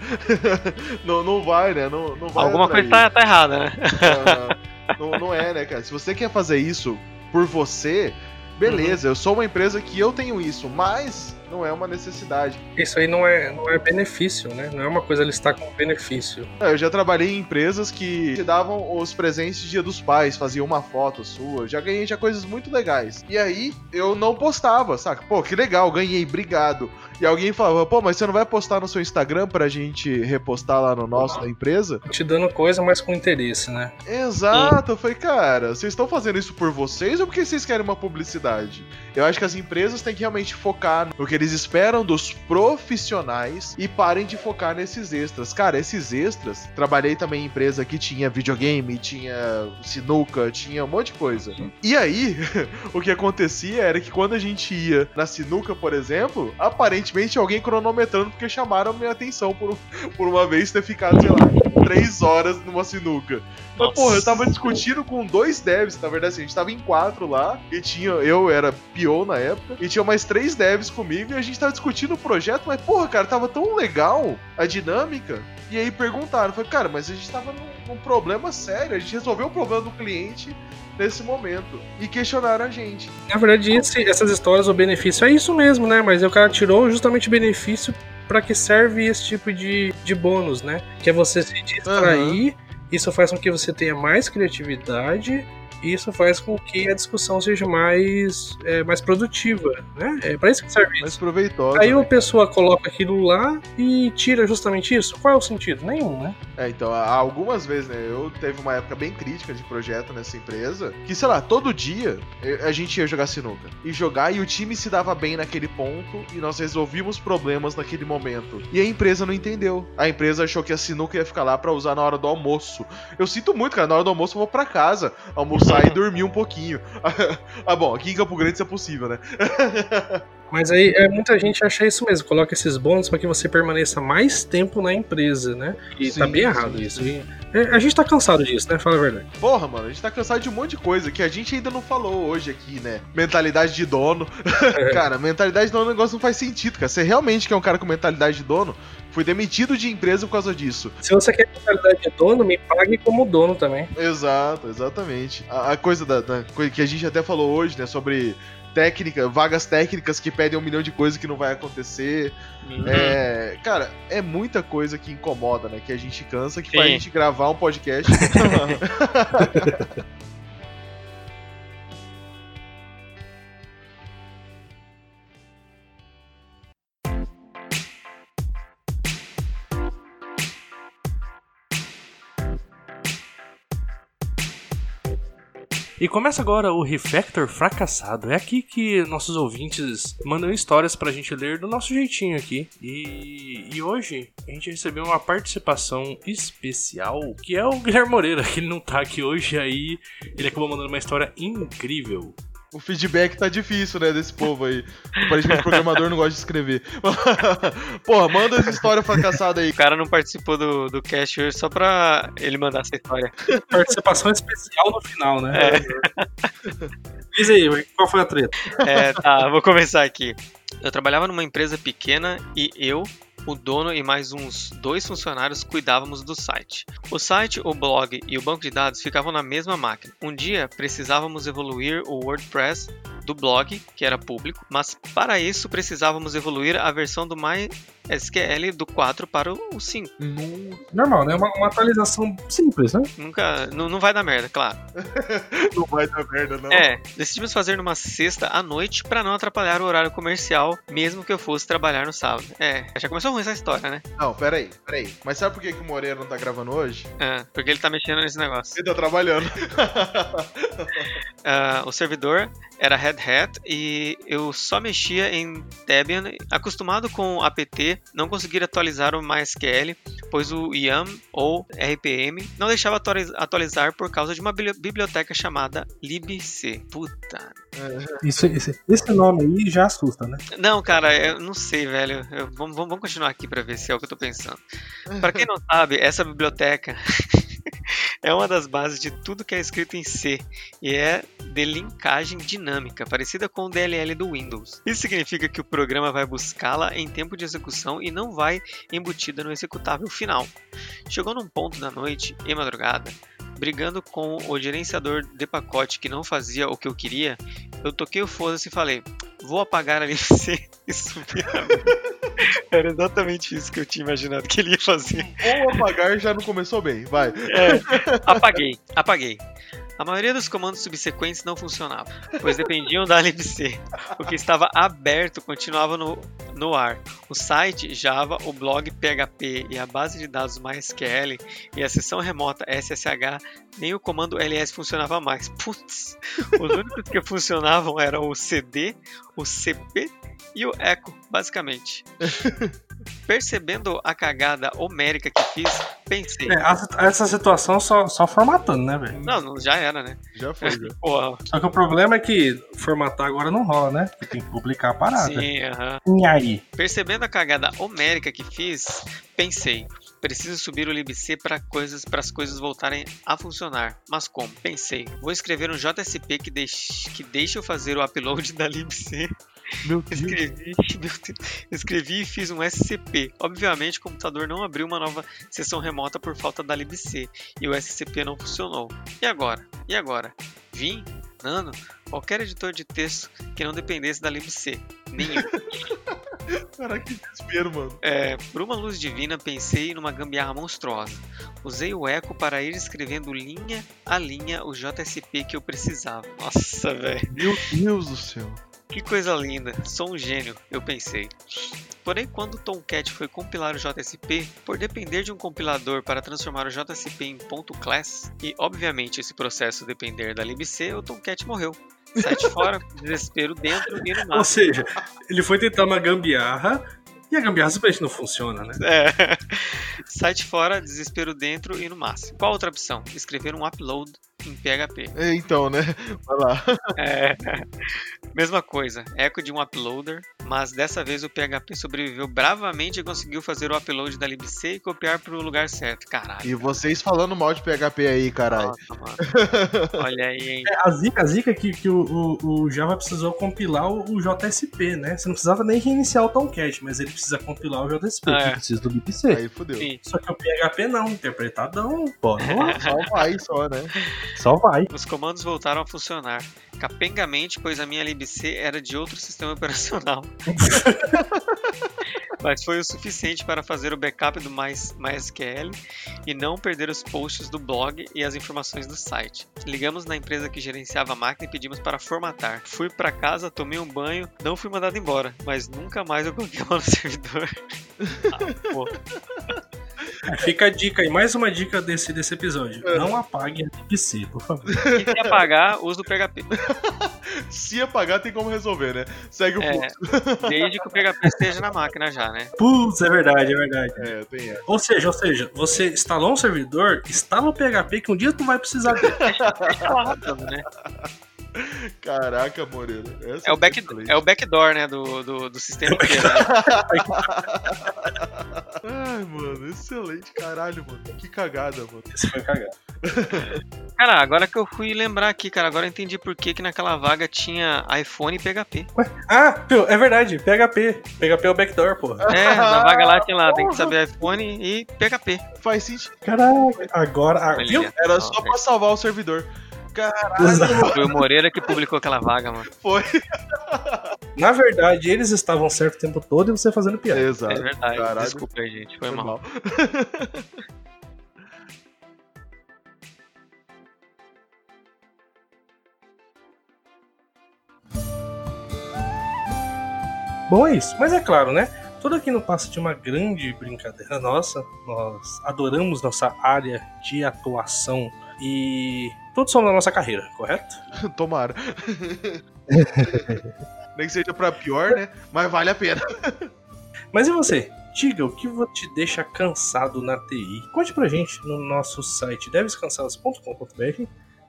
não, não vai, né? Não, não vai Alguma atrair. coisa tá, tá errada, né? Não, não é, né, cara? Se você quer fazer isso por você, beleza, eu sou uma empresa que eu tenho isso, mas não é uma necessidade. Isso aí não é, não é benefício, né? Não é uma coisa listar como benefício. Eu já trabalhei em empresas que te davam os presentes de dia dos pais, faziam uma foto sua, já ganhei já coisas muito legais. E aí eu não postava, saca? Pô, que legal, ganhei, obrigado. E alguém falava, pô, mas você não vai postar no seu Instagram pra gente repostar lá no nosso da empresa? Te dando coisa, mas com interesse, né? Exato, eu falei, cara, vocês estão fazendo isso por vocês ou porque vocês querem uma publicidade? Eu acho que as empresas têm que realmente focar no que eles esperam dos profissionais e parem de focar nesses extras. Cara, esses extras, trabalhei também em empresa que tinha videogame, tinha sinuca, tinha um monte de coisa. E aí, o que acontecia era que quando a gente ia na sinuca, por exemplo, aparentemente alguém cronometrando porque chamaram minha atenção por, por uma vez ter ficado, sei lá, três horas numa sinuca. Mas, Nossa. porra, eu tava discutindo com dois devs, na verdade, assim, a gente tava em quatro lá, e tinha, eu era PO na época, e tinha mais três devs comigo, e a gente tava discutindo o projeto, mas, porra, cara, tava tão legal a dinâmica. E aí perguntaram, foi, cara, mas a gente tava num, num problema sério, a gente resolveu o problema do cliente nesse momento. E questionaram a gente. Na verdade, esse- essas histórias, o benefício é isso mesmo, né? Mas o cara tirou justamente o benefício para que serve esse tipo de, de bônus, né? Que é você se distrair, isso faz com que você tenha mais criatividade. E isso faz com que a discussão seja mais, é, mais produtiva, né? É para isso que serve Mas isso. proveitosa. Aí né? a pessoa coloca aquilo lá e tira justamente isso. Qual é o sentido? Nenhum, né? É, então, algumas vezes, né? Eu teve uma época bem crítica de projeto nessa empresa, que, sei lá, todo dia a gente ia jogar sinuca. E jogar, e o time se dava bem naquele ponto, e nós resolvíamos problemas naquele momento. E a empresa não entendeu. A empresa achou que a sinuca ia ficar lá pra usar na hora do almoço. Eu sinto muito, cara, na hora do almoço eu vou pra casa almoçar e dormir um pouquinho. ah, bom, aqui em Campo Grande isso é possível, né? Mas aí é, muita gente acha isso mesmo, coloca esses bônus para que você permaneça mais tempo na empresa, né? E Sim, tá bem sim, errado sim. isso. E, é, a gente tá cansado disso, né? Fala a verdade. Porra, mano, a gente tá cansado de um monte de coisa que a gente ainda não falou hoje aqui, né? Mentalidade de dono. cara, mentalidade de dono é negócio não faz sentido, cara. Você realmente quer um cara com mentalidade de dono? Fui demitido de empresa por causa disso. Se você quer mentalidade de dono, me pague como dono também. Exato, exatamente. A, a coisa da, da coisa que a gente até falou hoje, né? Sobre técnica, vagas técnicas que pedem um milhão de coisas que não vai acontecer. Uhum. É, cara, é muita coisa que incomoda, né? Que a gente cansa, que faz a Sim. gente gravar um podcast. E começa agora o Refactor Fracassado. É aqui que nossos ouvintes mandam histórias pra gente ler do nosso jeitinho aqui. E, e hoje a gente recebeu uma participação especial, que é o Guilherme Moreira, que ele não tá aqui hoje, aí ele acabou mandando uma história incrível. O feedback tá difícil, né, desse povo aí. Aparentemente o programador não gosta de escrever. Porra, manda essa história fracassada aí. O cara não participou do, do cast hoje só pra ele mandar essa história. Participação especial no final, né? Diz aí, qual foi a treta? É, tá, vou começar aqui. Eu trabalhava numa empresa pequena e eu, o dono e mais uns dois funcionários cuidávamos do site. O site, o blog e o banco de dados ficavam na mesma máquina. Um dia precisávamos evoluir o WordPress do blog, que era público, mas para isso precisávamos evoluir a versão do MySQL do 4 para o 5. Normal, né? Uma, uma atualização simples, né? Nunca. Não, não vai dar merda, claro. Não vai dar merda, não. É, decidimos fazer numa sexta à noite para não atrapalhar o horário comercial, mesmo que eu fosse trabalhar no sábado. É, já começou ruim essa história, né? Não, peraí, peraí. Mas sabe por que, que o Moreira não tá gravando hoje? É, porque ele tá mexendo nesse negócio. Ele tá trabalhando. Ah, o servidor era Red Hat e eu só mexia em Debian. Acostumado com o apt, não conseguia atualizar o MySQL, pois o YAM ou RPM não deixava atualiz- atualizar por causa de uma bibli- biblioteca chamada libc. Puta. Isso, esse, esse nome aí já assusta, né? Não, cara, eu não sei, velho. Eu- vamos, vamos- vamos continuar aqui pra ver se é o que eu tô pensando. Pra quem não sabe, essa biblioteca é uma das bases de tudo que é escrito em C e é de linkagem dinâmica, parecida com o DLL do Windows. Isso significa que o programa vai buscá-la em tempo de execução e não vai embutida no executável final. Chegou num ponto da noite e madrugada, brigando com o gerenciador de pacote que não fazia o que eu queria, eu toquei o foda-se e falei: vou apagar a LC e subir a minha." Era exatamente isso que eu tinha imaginado que ele ia fazer. Ou apagar já não começou bem, vai. É, apaguei, apaguei. A maioria dos comandos subsequentes não funcionava, pois dependiam da libc. O que estava aberto continuava no, no ar. O site Java, o blog PHP e a base de dados MySQL e a seção remota SSH, nem o comando ls funcionava mais. Putz, os únicos que funcionavam eram o CD, o CP e o echo, basicamente. Percebendo a cagada homérica que fiz, pensei. É, essa situação só, só formatando, né, velho? Não, não, já era, né? Já foi, já. Só que o problema é que formatar agora não rola, né? Porque tem que publicar a parada. sim, aham. E aí? Percebendo a cagada homérica que fiz, pensei, preciso subir o libc para coisas, para as coisas voltarem a funcionar. Mas como? Pensei, vou escrever um JSP que deixe, que deixe eu fazer o upload da libc. Meu Deus. Escrevi, meu Deus, escrevi e fiz um SCP. Obviamente, o computador não abriu uma nova sessão remota por falta da libc e o SCP não funcionou. E agora? E agora? Vim? Nano? Qualquer editor de texto que não dependesse da libc. Nenhum. Caraca, que desespero, mano. É, por uma luz divina, pensei numa gambiarra monstruosa. Usei o eco para ir escrevendo linha a linha o JSP que eu precisava. Nossa, velho. Meu Deus do céu. Que coisa linda. Sou um gênio, eu pensei. Porém, quando o Tomcat foi compilar o JSP, por depender de um compilador para transformar o JSP em .class, e obviamente esse processo depender da libc, o Tomcat morreu. Site fora, desespero dentro e no Ou máximo. seja, ele foi tentar uma gambiarra e a gambiarra simplesmente não funciona, né? É. Site fora, desespero dentro e no máximo. Qual outra opção? Escrever um upload em PHP. É, Então, né? Vai lá. É. Mesma coisa, eco de um uploader, mas dessa vez o PHP sobreviveu bravamente e conseguiu fazer o upload da libc e copiar para o lugar certo. Caralho. E vocês falando mal de PHP aí, caralho. Nossa, mano. Olha aí, hein? É, A zica, a zica é que, que o, o- o Java precisou compilar o, o JSP, né? Você não precisava nem reiniciar o Tomcat, mas ele precisa compilar o JSP, É. que precisa do libc. Aí fudeu. Sim. Só que o PHP não, interpretadão, pô, Só vai, só, né? só vai. Os comandos voltaram a funcionar. Capengamente, pois a minha libc era de outro sistema operacional. Mas foi o suficiente para fazer o backup do Mais- MySQL e não perder os posts do blog e as informações do site. Ligamos na empresa que gerenciava a máquina e pedimos para formatar. Fui para casa, tomei um banho, não fui mandado embora, mas nunca mais eu coloquei a no servidor. Ah, Fica a dica aí, mais uma dica desse, desse episódio. É. Não apague a libc, por favor. E se apagar, usa o PHP. Se apagar, tem como resolver, né? Segue o É. fluxo. Desde que o PHP esteja na máquina já, né? Putz, é verdade, é verdade. É, tem. Ou seja, ou seja, você instalou um servidor, instala o PHP que um dia tu vai precisar dele. Deixa lá rodando, né? Caraca, Moreira. essa É o, back, excelente. é o backdoor, né, do, do, do sistema inteiro. né? Ai, mano, excelente, caralho, mano. Que cagada, mano. Esse foi cagado. Cara, agora que eu fui lembrar aqui, cara, agora eu entendi por que, que naquela vaga tinha iPhone e PHP. Ah, pô, é verdade. PHP. PHP é o backdoor, porra. É, na vaga lá tinha lá, tem que saber iPhone e PHP. Faz sentido. Caraca, agora. Ah, viu? Era só é. pra salvar o servidor. Caralho. Foi o Moreira que publicou aquela vaga, mano. foi. Na verdade, eles estavam certo o tempo todo e você fazendo piada. É Exato. verdade. Caralho. Desculpa aí, gente. Foi Foi mal. mal. Bom, é isso. Mas é claro, né? Tudo aqui não passa de uma grande brincadeira nossa. Nós adoramos nossa área de atuação e tudo sobre a nossa carreira, correto? Tomara. Nem que seja pra pior, né? Mas vale a pena. Mas e você? Diga o que te deixa cansado na TI. Conte pra gente no nosso site devescansados.com.br,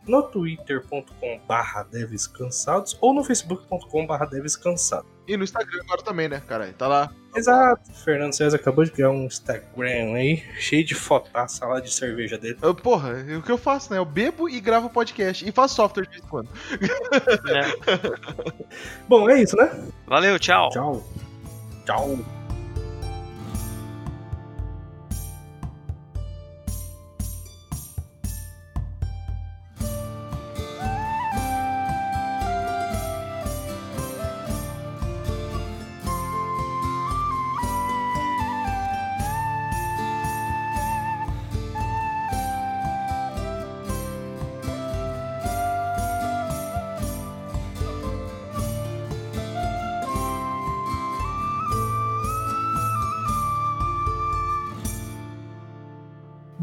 no twitter.com.br devescansados ou no facebook.com.br devescansados. E no Instagram agora também, né, caralho? Tá lá. Exato. Fernando César acabou de criar um Instagram aí, cheio de fotaça lá de cerveja dele. Eu, porra, é o que eu faço, né? Eu bebo e gravo podcast. E faço software de vez em quando. É. Bom, é isso, né? Valeu, tchau. Tchau. Tchau.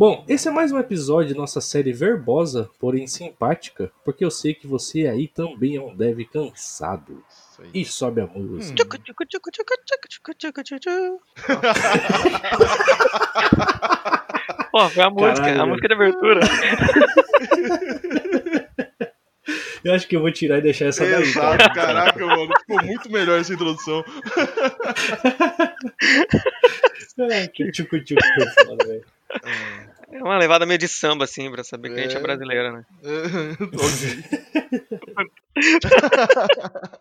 Bom, esse é mais um episódio de nossa série verbosa, porém simpática, porque eu sei que você aí também é um dev cansado. E sobe a música. Pô, foi a música, Caralho, a música de abertura. Eu acho que eu vou tirar e deixar essa daí. Exato, cara. caraca, mano. Ficou muito melhor essa introdução. Ah, que tchucu tchucu foi foda, velho. É uma levada meio de samba, assim, pra saber que a gente é É. brasileira, né?